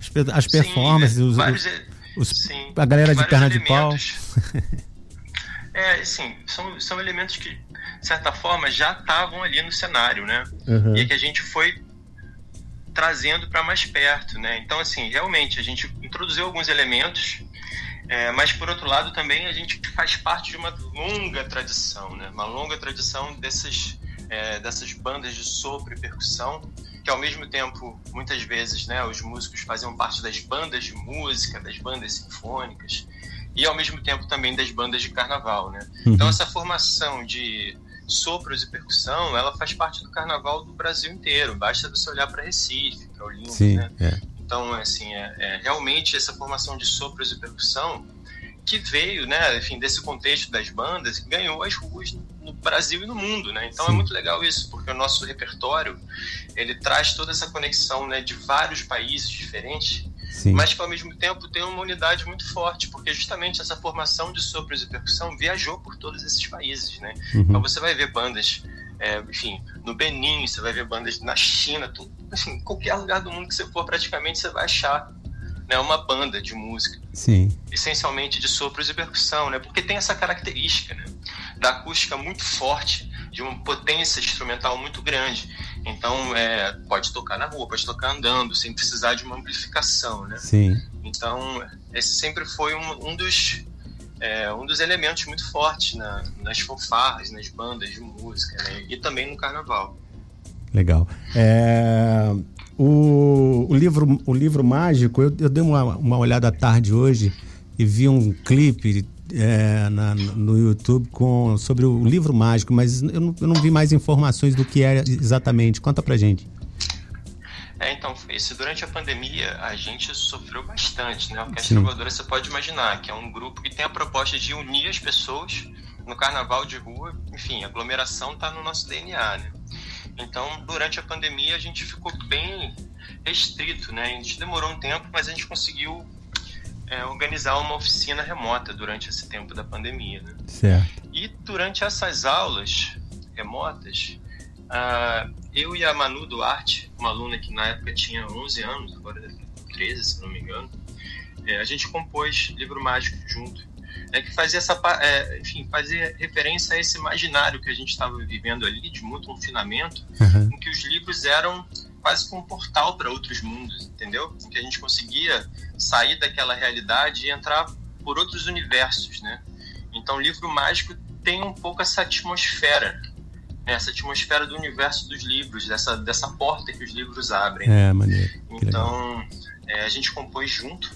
As, pe- as Sim, performances, né? os- Vários os- os- sim, a galera de perna de pau. É, sim, são, são elementos que, de certa forma, já estavam ali no cenário, né? Uhum. E que a gente foi trazendo para mais perto, né? Então, assim, realmente, a gente introduziu alguns elementos, é, mas, por outro lado, também a gente faz parte de uma longa tradição, né? Uma longa tradição dessas, é, dessas bandas de sopro e percussão, que, ao mesmo tempo, muitas vezes, né, os músicos faziam parte das bandas de música, das bandas sinfônicas, e, ao mesmo tempo, também das bandas de carnaval, né? Uhum. Então, essa formação de sopros e percussão, ela faz parte do carnaval do Brasil inteiro. Basta você olhar para Recife, para Olinda, Sim, né? é. Então, assim, é, é realmente essa formação de sopros e percussão que veio, né, enfim, desse contexto das bandas, que ganhou as ruas no, no Brasil e no mundo, né? Então Sim. é muito legal isso, porque o nosso repertório ele traz toda essa conexão, né, de vários países diferentes Sim. mas que ao mesmo tempo tem uma unidade muito forte, porque justamente essa formação de sopros e percussão viajou por todos esses países, né? Uhum. Então você vai ver bandas, é, enfim, no Benin, você vai ver bandas na China, tudo, assim, qualquer lugar do mundo que você for, praticamente você vai achar né, uma banda de música, Sim. essencialmente de sopros e percussão, né? Porque tem essa característica, né? Da acústica muito forte, de uma potência instrumental muito grande. Então, é, pode tocar na rua, pode tocar andando, sem precisar de uma amplificação, né? Sim. Então, esse sempre foi um, um dos é, um dos elementos muito fortes na, nas fanfarras, nas bandas de música né? e também no carnaval. Legal. É, o, o, livro, o livro mágico, eu, eu dei uma, uma olhada à tarde hoje e vi um clipe é, na, no YouTube com, sobre o livro mágico, mas eu não, eu não vi mais informações do que é exatamente. Conta pra gente. É, então, isso durante a pandemia a gente sofreu bastante, né? A Orquestra Voadora você pode imaginar que é um grupo que tem a proposta de unir as pessoas no carnaval de rua, enfim, a aglomeração está no nosso DNA, né? Então, durante a pandemia a gente ficou bem restrito, né? A gente demorou um tempo, mas a gente conseguiu é, organizar uma oficina remota durante esse tempo da pandemia, né? Certo. E durante essas aulas remotas, uh, eu e a Manu Duarte, uma aluna que na época tinha 11 anos, agora deve ter 13, se não me engano, é, a gente compôs livro mágico junto, né, que fazia essa, é, enfim, fazia referência a esse imaginário que a gente estava vivendo ali de muito confinamento, uhum. em que os livros eram quase como um portal para outros mundos, entendeu? Em que a gente conseguia sair daquela realidade e entrar por outros universos, né? Então, o livro mágico tem um pouco essa atmosfera, né? essa atmosfera do universo dos livros, dessa, dessa porta que os livros abrem. É, maneiro. Então, é, a gente compôs junto,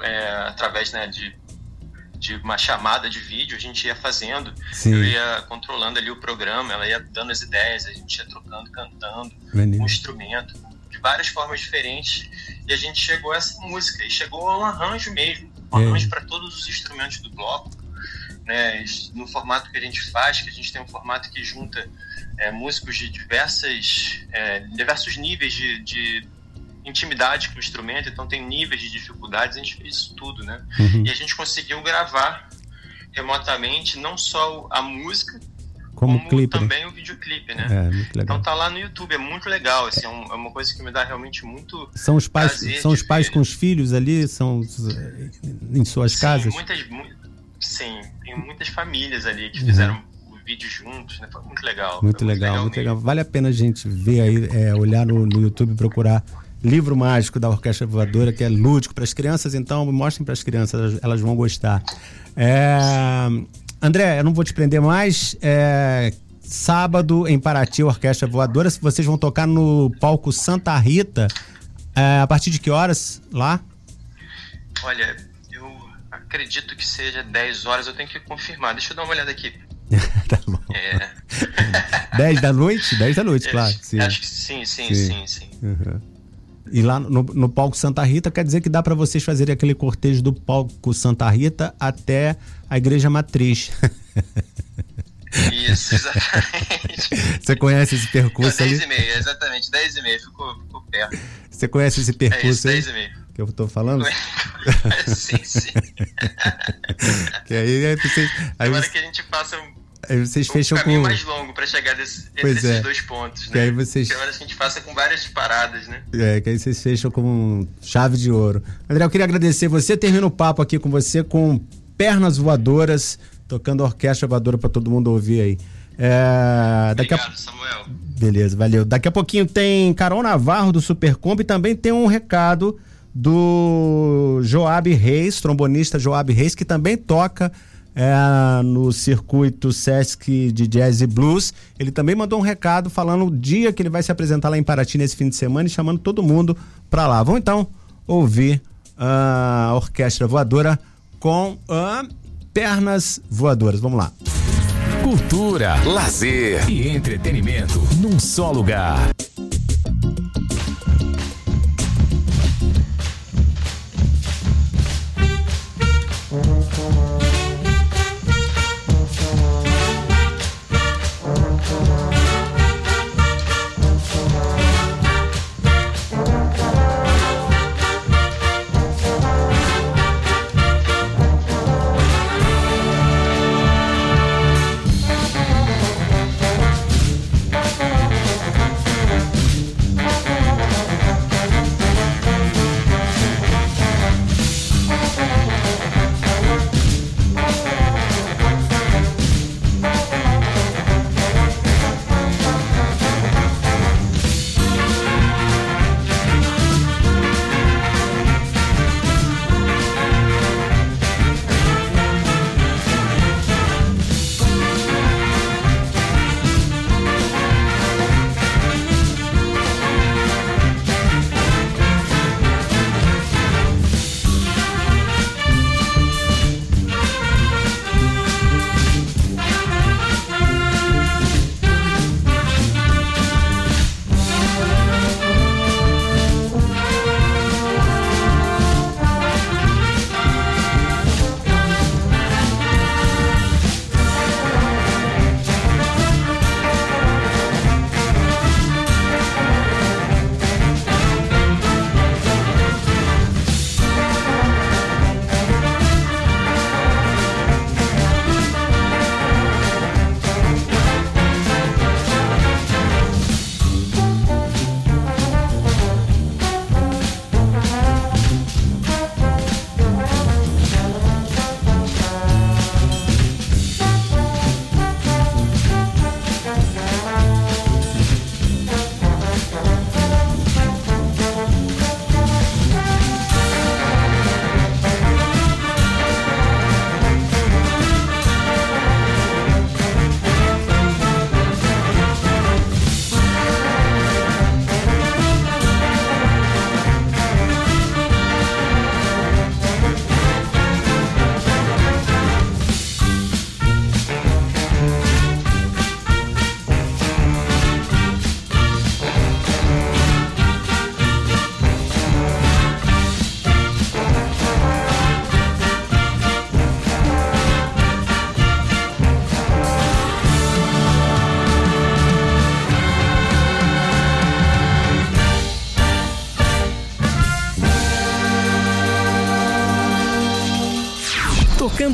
é, através né, de de uma chamada de vídeo, a gente ia fazendo, Sim. eu ia controlando ali o programa, ela ia dando as ideias, a gente ia trocando, cantando, um instrumento, de várias formas diferentes, e a gente chegou a essa música, e chegou a um arranjo mesmo, um é. arranjo para todos os instrumentos do bloco, né, no formato que a gente faz, que a gente tem um formato que junta é, músicos de diversas, é, diversos níveis de, de intimidade com o instrumento, então tem níveis de dificuldades, a gente fez isso tudo, né? Uhum. E a gente conseguiu gravar remotamente não só a música, como, como clipe, né? também né? o videoclipe, né? É, então tá lá no YouTube, é muito legal, assim, é, um, é uma coisa que me dá realmente muito São os pais, são os pais ver. com os filhos ali, são em suas sim, casas? Muitas, sim, tem muitas famílias ali que fizeram uhum. o vídeo juntos, né? Foi muito legal. Muito legal, legal, muito legal. Vale a pena a gente ver aí, é, olhar no, no YouTube, procurar livro mágico da Orquestra Voadora, que é lúdico para as crianças, então mostrem para as crianças, elas, vão gostar. É, André, eu não vou te prender mais. É, sábado em Paraty, Orquestra Voadora, vocês vão tocar no palco Santa Rita. É, a partir de que horas lá? Olha, eu acredito que seja 10 horas, eu tenho que confirmar. Deixa eu dar uma olhada aqui. tá bom. É. 10 da noite? 10 da noite, claro. Sim. Acho que sim, sim, sim, sim. sim. Uhum. E lá no, no palco Santa Rita quer dizer que dá para vocês fazerem aquele cortejo do palco Santa Rita até a igreja matriz. Isso, exatamente. Você conhece esse percurso 10 ali? 10 e meia, exatamente, 10 e meia, ficou, ficou perto. Você conhece esse percurso é isso, 10 e meia. Que eu tô falando? sim, sim. que aí, aí vocês. Aí Agora que a gente passa Aí vocês um fecham caminho com. mais longo para chegar desse, pois desses é. dois pontos, né? Que aí vocês. Que a gente passa com várias paradas, né? É, que aí vocês fecham com chave de ouro. André, eu queria agradecer você. Termino o papo aqui com você com pernas voadoras, tocando orquestra voadora para todo mundo ouvir aí. É, daqui Obrigado, a... Samuel. Beleza, valeu. Daqui a pouquinho tem Carol Navarro do Supercombo e também tem um recado do Joab Reis, trombonista Joab Reis, que também toca é, no circuito Sesc de Jazz e Blues. Ele também mandou um recado falando o dia que ele vai se apresentar lá em Paraty nesse fim de semana e chamando todo mundo para lá. Vamos então ouvir a Orquestra Voadora com uh, Pernas Voadoras. Vamos lá. Cultura, lazer e entretenimento num só lugar.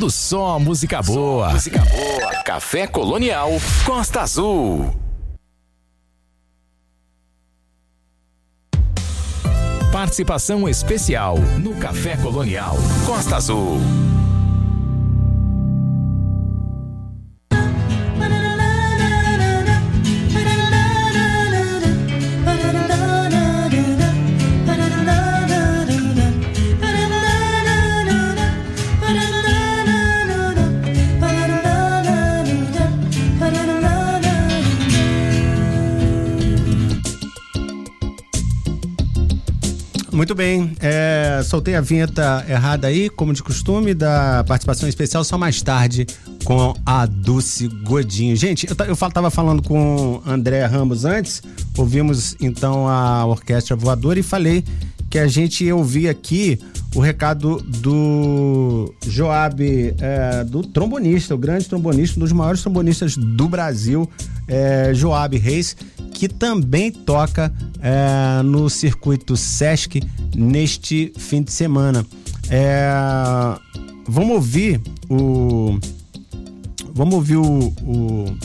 Tocando só música boa. música boa. Café Colonial Costa Azul. Participação especial no Café Colonial Costa Azul. Muito bem, é, soltei a vinheta errada aí, como de costume, da participação especial só mais tarde com a Dulce Godinho. Gente, eu, eu tava falando com André Ramos antes, ouvimos então a Orquestra Voadora e falei que a gente ia ouvir aqui o recado do Joab, é, do trombonista, o grande trombonista, um dos maiores trombonistas do Brasil, é, Joab Reis, que também toca é, no circuito Sesc neste fim de semana. É, vamos ouvir o. Vamos ouvir o, o,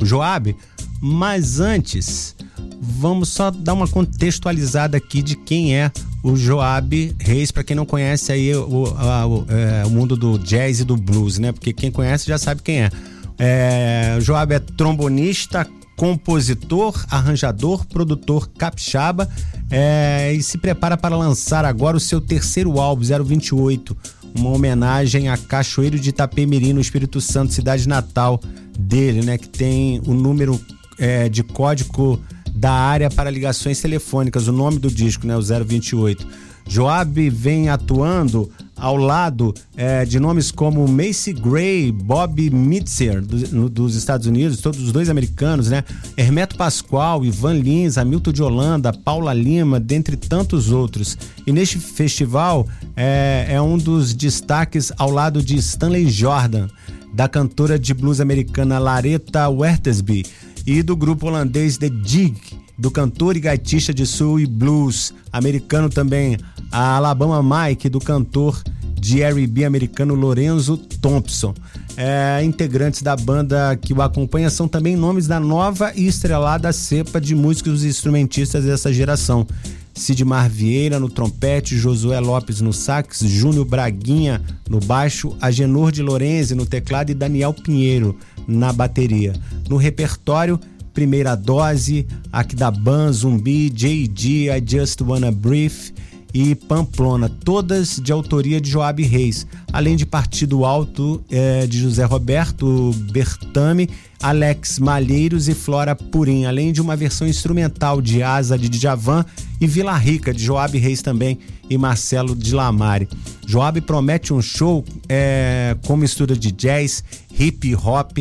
o Joab, mas antes, vamos só dar uma contextualizada aqui de quem é o Joab Reis, para quem não conhece aí o, a- o, é, o mundo do jazz e do blues, né? Porque quem conhece já sabe quem é. É, Joab é trombonista, compositor, arranjador, produtor capixaba é, e se prepara para lançar agora o seu terceiro álbum, 028, uma homenagem a Cachoeiro de Itapemirim, no Espírito Santo, cidade natal dele, né? Que tem o número é, de código da área para ligações telefônicas, o nome do disco, né? O 028. Joab vem atuando ao lado é, de nomes como Macy Gray, Bob Mitzer, do- no- dos Estados Unidos, todos os dois americanos, né? Hermeto Pascoal, Ivan Lins, Hamilton de Holanda, Paula Lima, dentre tantos outros. E neste festival é, é um dos destaques ao lado de Stanley Jordan, da cantora de blues americana Laretta Wertesby e do grupo holandês The Dig, do cantor e gaitista de soul e blues americano também, a Alabama Mike, do cantor de R&B americano Lorenzo Thompson. É, integrantes da banda que o acompanha são também nomes da nova e estrelada cepa de músicos e instrumentistas dessa geração. Sidmar Vieira no trompete, Josué Lopes no sax, Júnior Braguinha no baixo, Agenor de Lorenzi no teclado e Daniel Pinheiro na bateria. No repertório, Primeira Dose, Akdaban, Zumbi, J.D., I Just Wanna Breathe e Pamplona, todas de autoria de Joab Reis, além de Partido Alto eh, de José Roberto Bertame, Alex Malheiros e Flora Purim, além de uma versão instrumental de Asa de Djavan e Vila Rica de Joab Reis também e Marcelo de Lamare. Joab promete um show eh, com mistura de jazz, hip hop,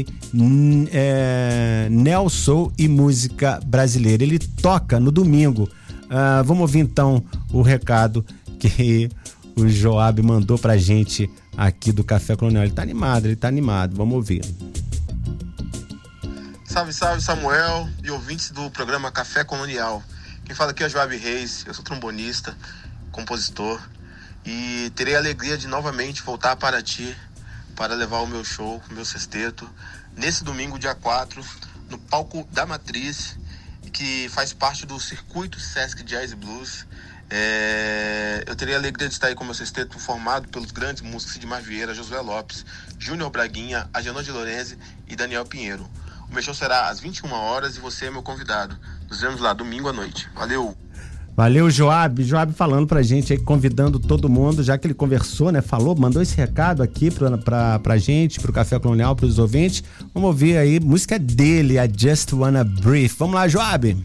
eh, neo soul e música brasileira. Ele toca no domingo ah, vamos ouvir então o recado que o Joab mandou pra gente aqui do Café Colonial. Ele tá animado, ele tá animado. Vamos ouvir. Salve, salve Samuel e ouvintes do programa Café Colonial. Quem fala aqui é Joab Reis, eu sou trombonista, compositor e terei a alegria de novamente voltar para ti para levar o meu show, o meu sexteto, nesse domingo, dia 4, no palco da Matriz, que faz parte do circuito Sesc Jazz Blues. É, Eu terei a alegria de estar aí com meu sexteto formado pelos grandes músicos Sidmar Vieira, Josué Lopes, Júnior Braguinha, Agenor de Lorenzi e Daniel Pinheiro. O meu show será às 21 horas e você é meu convidado. Nos vemos lá domingo à noite. Valeu! Valeu, Joab. Joab falando pra gente aí, convidando todo mundo, já que ele conversou, né? Falou, mandou esse recado aqui pra, pra, pra gente, pro Café Colonial, pros ouvintes. Vamos ouvir aí, música dele, a Just Wanna Breathe. Vamos lá, Joab.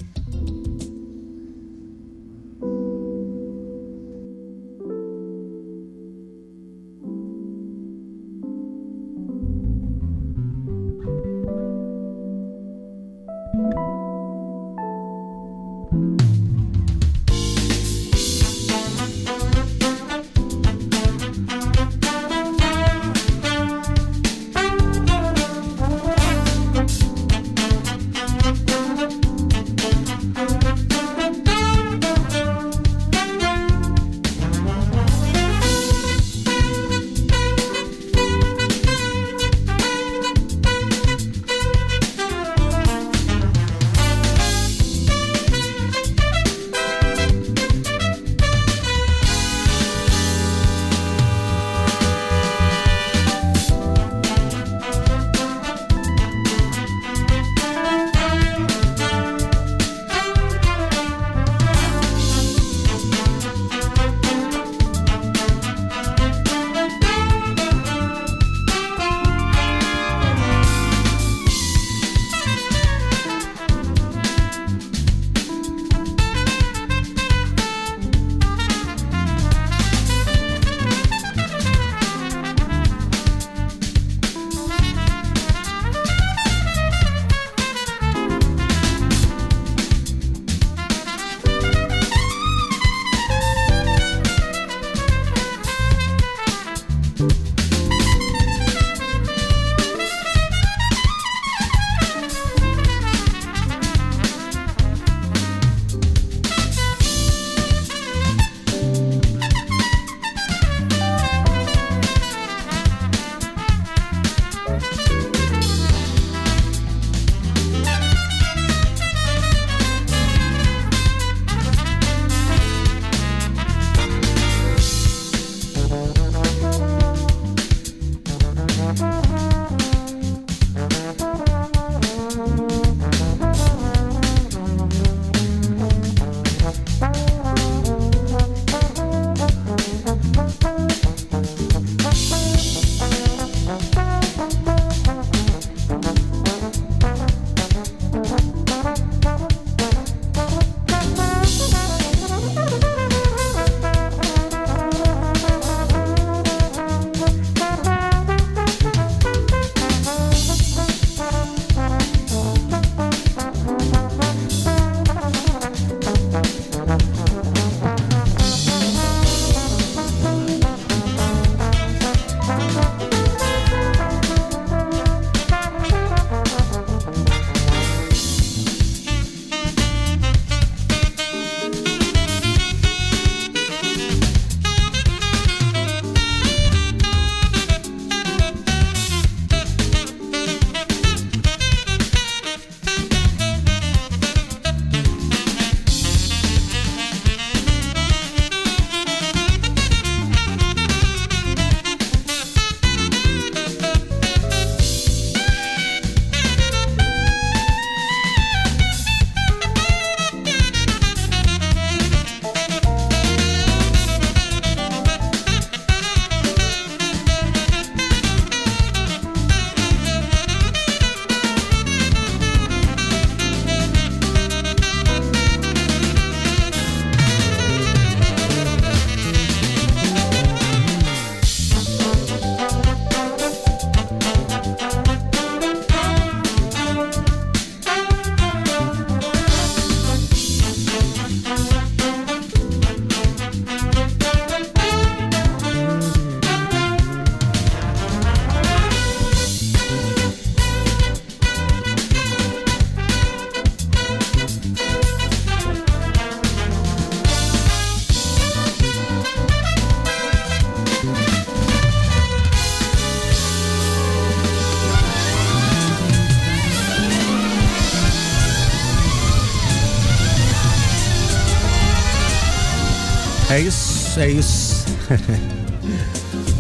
Isso, é isso.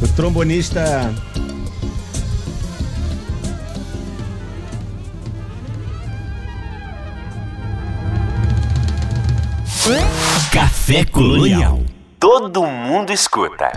o trombonista. Café Colonial. Todo mundo escuta.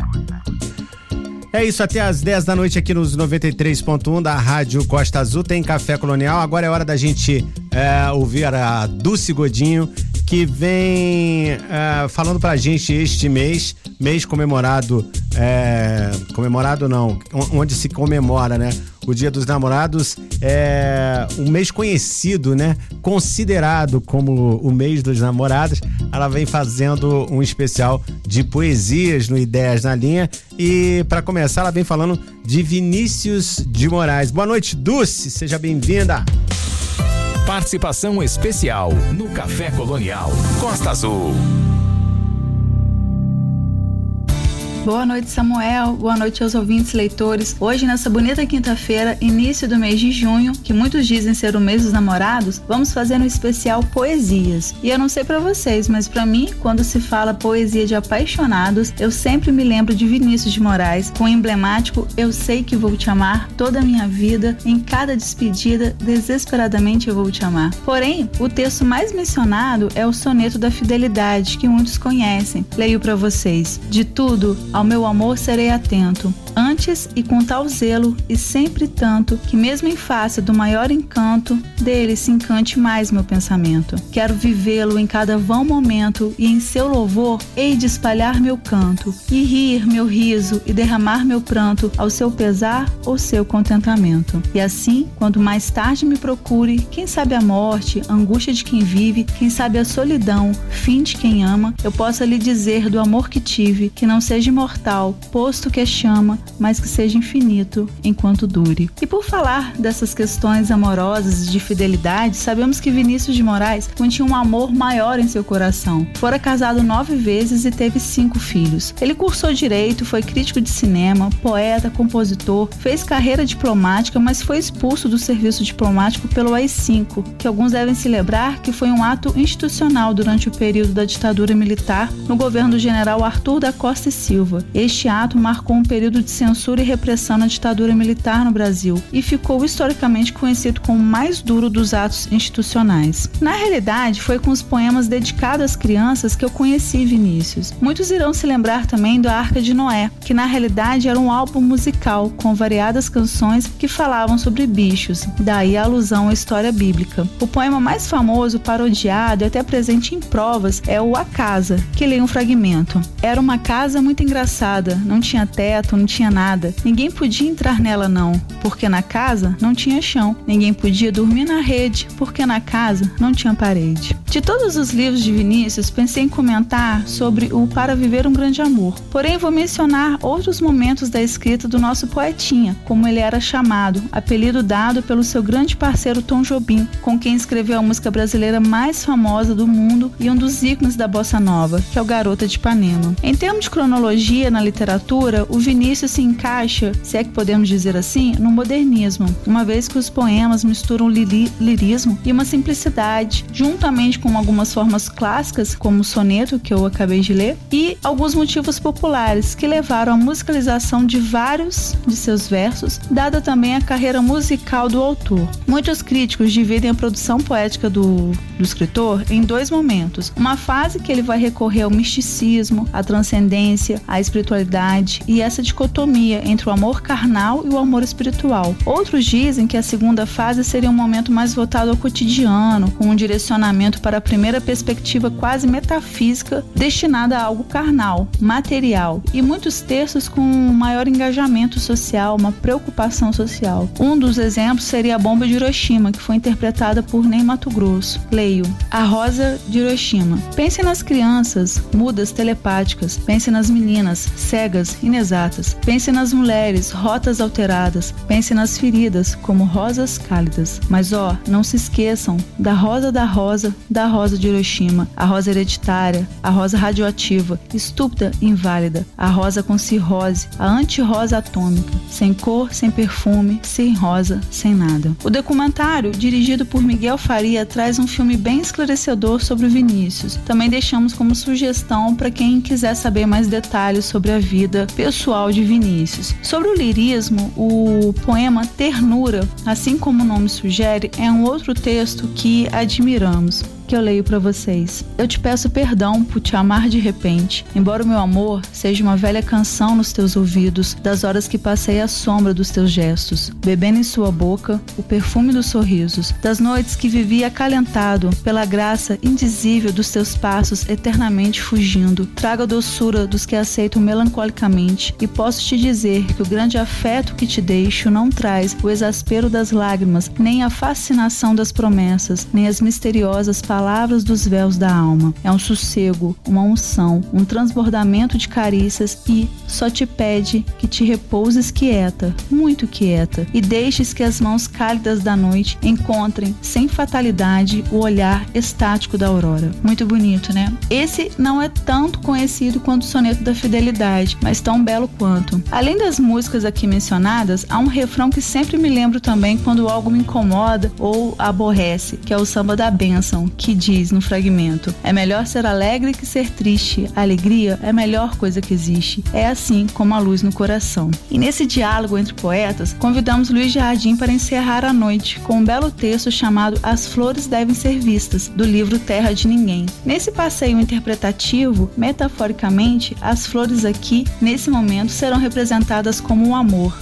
É isso, até às 10 da noite aqui nos 93.1 da Rádio Costa Azul tem Café Colonial. Agora é hora da gente é, ouvir a Dulce Godinho, que vem é, falando pra gente este mês, mês comemorado, é, comemorado não, onde se comemora, né? O Dia dos Namorados é um mês conhecido, né? Considerado como o mês dos namorados. Ela vem fazendo um especial de poesias no Ideias na Linha. E para começar, ela vem falando de Vinícius de Moraes. Boa noite, Dulce. Seja bem-vinda. Participação especial no Café Colonial Costa Azul. Boa noite, Samuel. Boa noite aos ouvintes leitores. Hoje, nessa bonita quinta-feira, início do mês de junho, que muitos dizem ser o mês dos namorados, vamos fazer um especial poesias. E eu não sei para vocês, mas para mim, quando se fala poesia de apaixonados, eu sempre me lembro de Vinícius de Moraes, com o emblemático Eu sei que vou te amar toda a minha vida, em cada despedida, desesperadamente eu vou te amar. Porém, o texto mais mencionado é o soneto da fidelidade, que muitos conhecem. Leio para vocês. De tudo, ao meu amor serei atento, antes e com tal zelo, e sempre tanto, que mesmo em face do maior encanto, dele se encante mais meu pensamento. Quero vivê-lo em cada vão momento, e em seu louvor hei de espalhar meu canto, e rir meu riso, e derramar meu pranto, ao seu pesar ou seu contentamento. E assim, quando mais tarde me procure, quem sabe a morte, a angústia de quem vive, quem sabe a solidão, fim de quem ama, eu possa lhe dizer do amor que tive, que não seja imortal posto que é chama, mas que seja infinito enquanto dure. E por falar dessas questões amorosas de fidelidade, sabemos que Vinícius de Moraes continha um amor maior em seu coração. Fora casado nove vezes e teve cinco filhos. Ele cursou direito, foi crítico de cinema, poeta, compositor, fez carreira diplomática, mas foi expulso do serviço diplomático pelo AI-5, que alguns devem se lembrar que foi um ato institucional durante o período da ditadura militar no governo do general Arthur da Costa e Silva. Este ato marcou um período de censura e repressão na ditadura militar no Brasil e ficou historicamente conhecido como o mais duro dos atos institucionais. Na realidade, foi com os poemas dedicados às crianças que eu conheci Vinícius. Muitos irão se lembrar também do Arca de Noé, que na realidade era um álbum musical com variadas canções que falavam sobre bichos, daí a alusão à história bíblica. O poema mais famoso, parodiado e até presente em provas é o A Casa, que lê um fragmento. Era uma casa muito engraçada, não tinha teto, não tinha nada. Ninguém podia entrar nela não, porque na casa não tinha chão. Ninguém podia dormir na rede, porque na casa não tinha parede. De todos os livros de Vinícius, pensei em comentar sobre o Para Viver um Grande Amor. Porém, vou mencionar outros momentos da escrita do nosso poetinha, como ele era chamado, apelido dado pelo seu grande parceiro Tom Jobim, com quem escreveu a música brasileira mais famosa do mundo e um dos ícones da bossa nova, que é o Garota de Ipanema. Em termos de cronologia, na literatura, o Vinícius se encaixa, se é que podemos dizer assim, no modernismo, uma vez que os poemas misturam liri lirismo e uma simplicidade, juntamente com algumas formas clássicas, como o soneto que eu acabei de ler, e alguns motivos populares que levaram à musicalização de vários de seus versos, dada também a carreira musical do autor. Muitos críticos dividem a produção poética do, do escritor em dois momentos: uma fase que ele vai recorrer ao misticismo, à transcendência, à espiritualidade e essa dicotomia entre o amor carnal e o amor espiritual. Outros dizem que a segunda fase seria um momento mais voltado ao cotidiano, com um direcionamento para a primeira perspectiva quase metafísica destinada a algo carnal, material, e muitos textos com um maior engajamento social, uma preocupação social. Um dos exemplos seria a bomba de Hiroshima, que foi interpretada por Ney Mato Grosso. Leio: A Rosa de Hiroshima. Pense nas crianças, mudas telepáticas, pense nas meninas cegas, inexatas. Pense nas mulheres, rotas alteradas. Pense nas feridas, como rosas cálidas. Mas ó, não se esqueçam da rosa da rosa, da rosa de Hiroshima, a rosa hereditária, a rosa radioativa, estúpida inválida, a rosa com cirrose, a anti-rosa atômica, sem cor, sem perfume, sem rosa, sem nada. O documentário, dirigido por Miguel Faria, traz um filme bem esclarecedor sobre o Vinícius. Também deixamos como sugestão para quem quiser saber mais detalhes sobre a vida pessoal de Vinícius. Sobre o lirismo, o poema Ternura, assim como o nome sugere, é um outro texto que admiramos que eu leio para vocês. Eu te peço perdão por te amar de repente, embora o meu amor seja uma velha canção nos teus ouvidos, das horas que passei à sombra dos teus gestos, bebendo em sua boca o perfume dos sorrisos, das noites que vivi acalentado pela graça indizível dos teus passos eternamente fugindo. Traga a doçura dos que aceitam melancolicamente e posso te dizer que o grande afeto que te deixo não traz o exaspero das lágrimas, nem a fascinação das promessas, nem as misteriosas palavras palavras dos véus da alma. É um sossego, uma unção, um transbordamento de carícias e só te pede que te repouses quieta, muito quieta, e deixes que as mãos cálidas da noite encontrem, sem fatalidade, o olhar estático da aurora. Muito bonito, né? Esse não é tanto conhecido quanto o soneto da fidelidade, mas tão belo quanto. Além das músicas aqui mencionadas, há um refrão que sempre me lembro também quando algo me incomoda ou aborrece, que é o samba da bênção, que que diz no fragmento: É melhor ser alegre que ser triste. A alegria é a melhor coisa que existe. É assim como a luz no coração. E nesse diálogo entre poetas, convidamos Luiz Jardim para encerrar a noite com um belo texto chamado As Flores Devem Ser Vistas, do livro Terra de Ninguém. Nesse passeio interpretativo, metaforicamente, as flores aqui, nesse momento, serão representadas como o amor.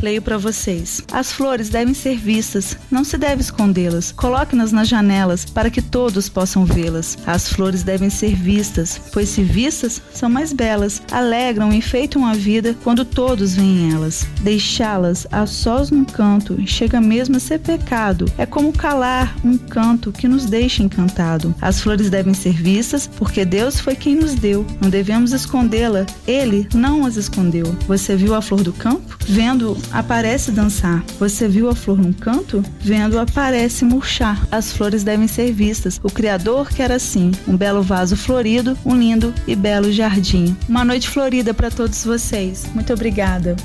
Leio para vocês. As flores devem ser vistas, não se deve escondê-las. Coloque-nas nas janelas para que todos todos possam vê-las. As flores devem ser vistas, pois se vistas, são mais belas, alegram e enfeitam a vida quando todos veem elas. Deixá-las a sós num canto chega mesmo a ser pecado. É como calar um canto que nos deixa encantado. As flores devem ser vistas porque Deus foi quem nos deu. Não devemos escondê-la. Ele não as escondeu. Você viu a flor do campo? Vendo, aparece dançar. Você viu a flor num canto? Vendo, aparece murchar. As flores devem ser vistas o Criador quer assim, um belo vaso florido, um lindo e belo jardim. Uma noite florida para todos vocês. Muito obrigada.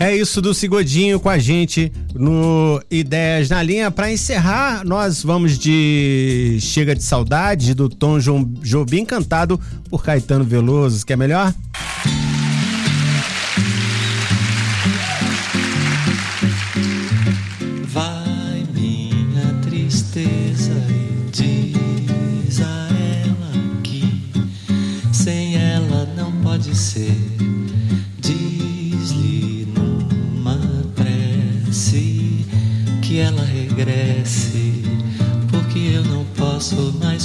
É isso do Cigodinho com a gente no Ideias na Linha. Para encerrar, nós vamos de Chega de Saudade, do Tom Jobim, cantado por Caetano Veloso. Quer melhor?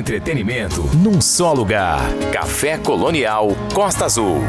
Entretenimento num só lugar. Café Colonial Costa Azul.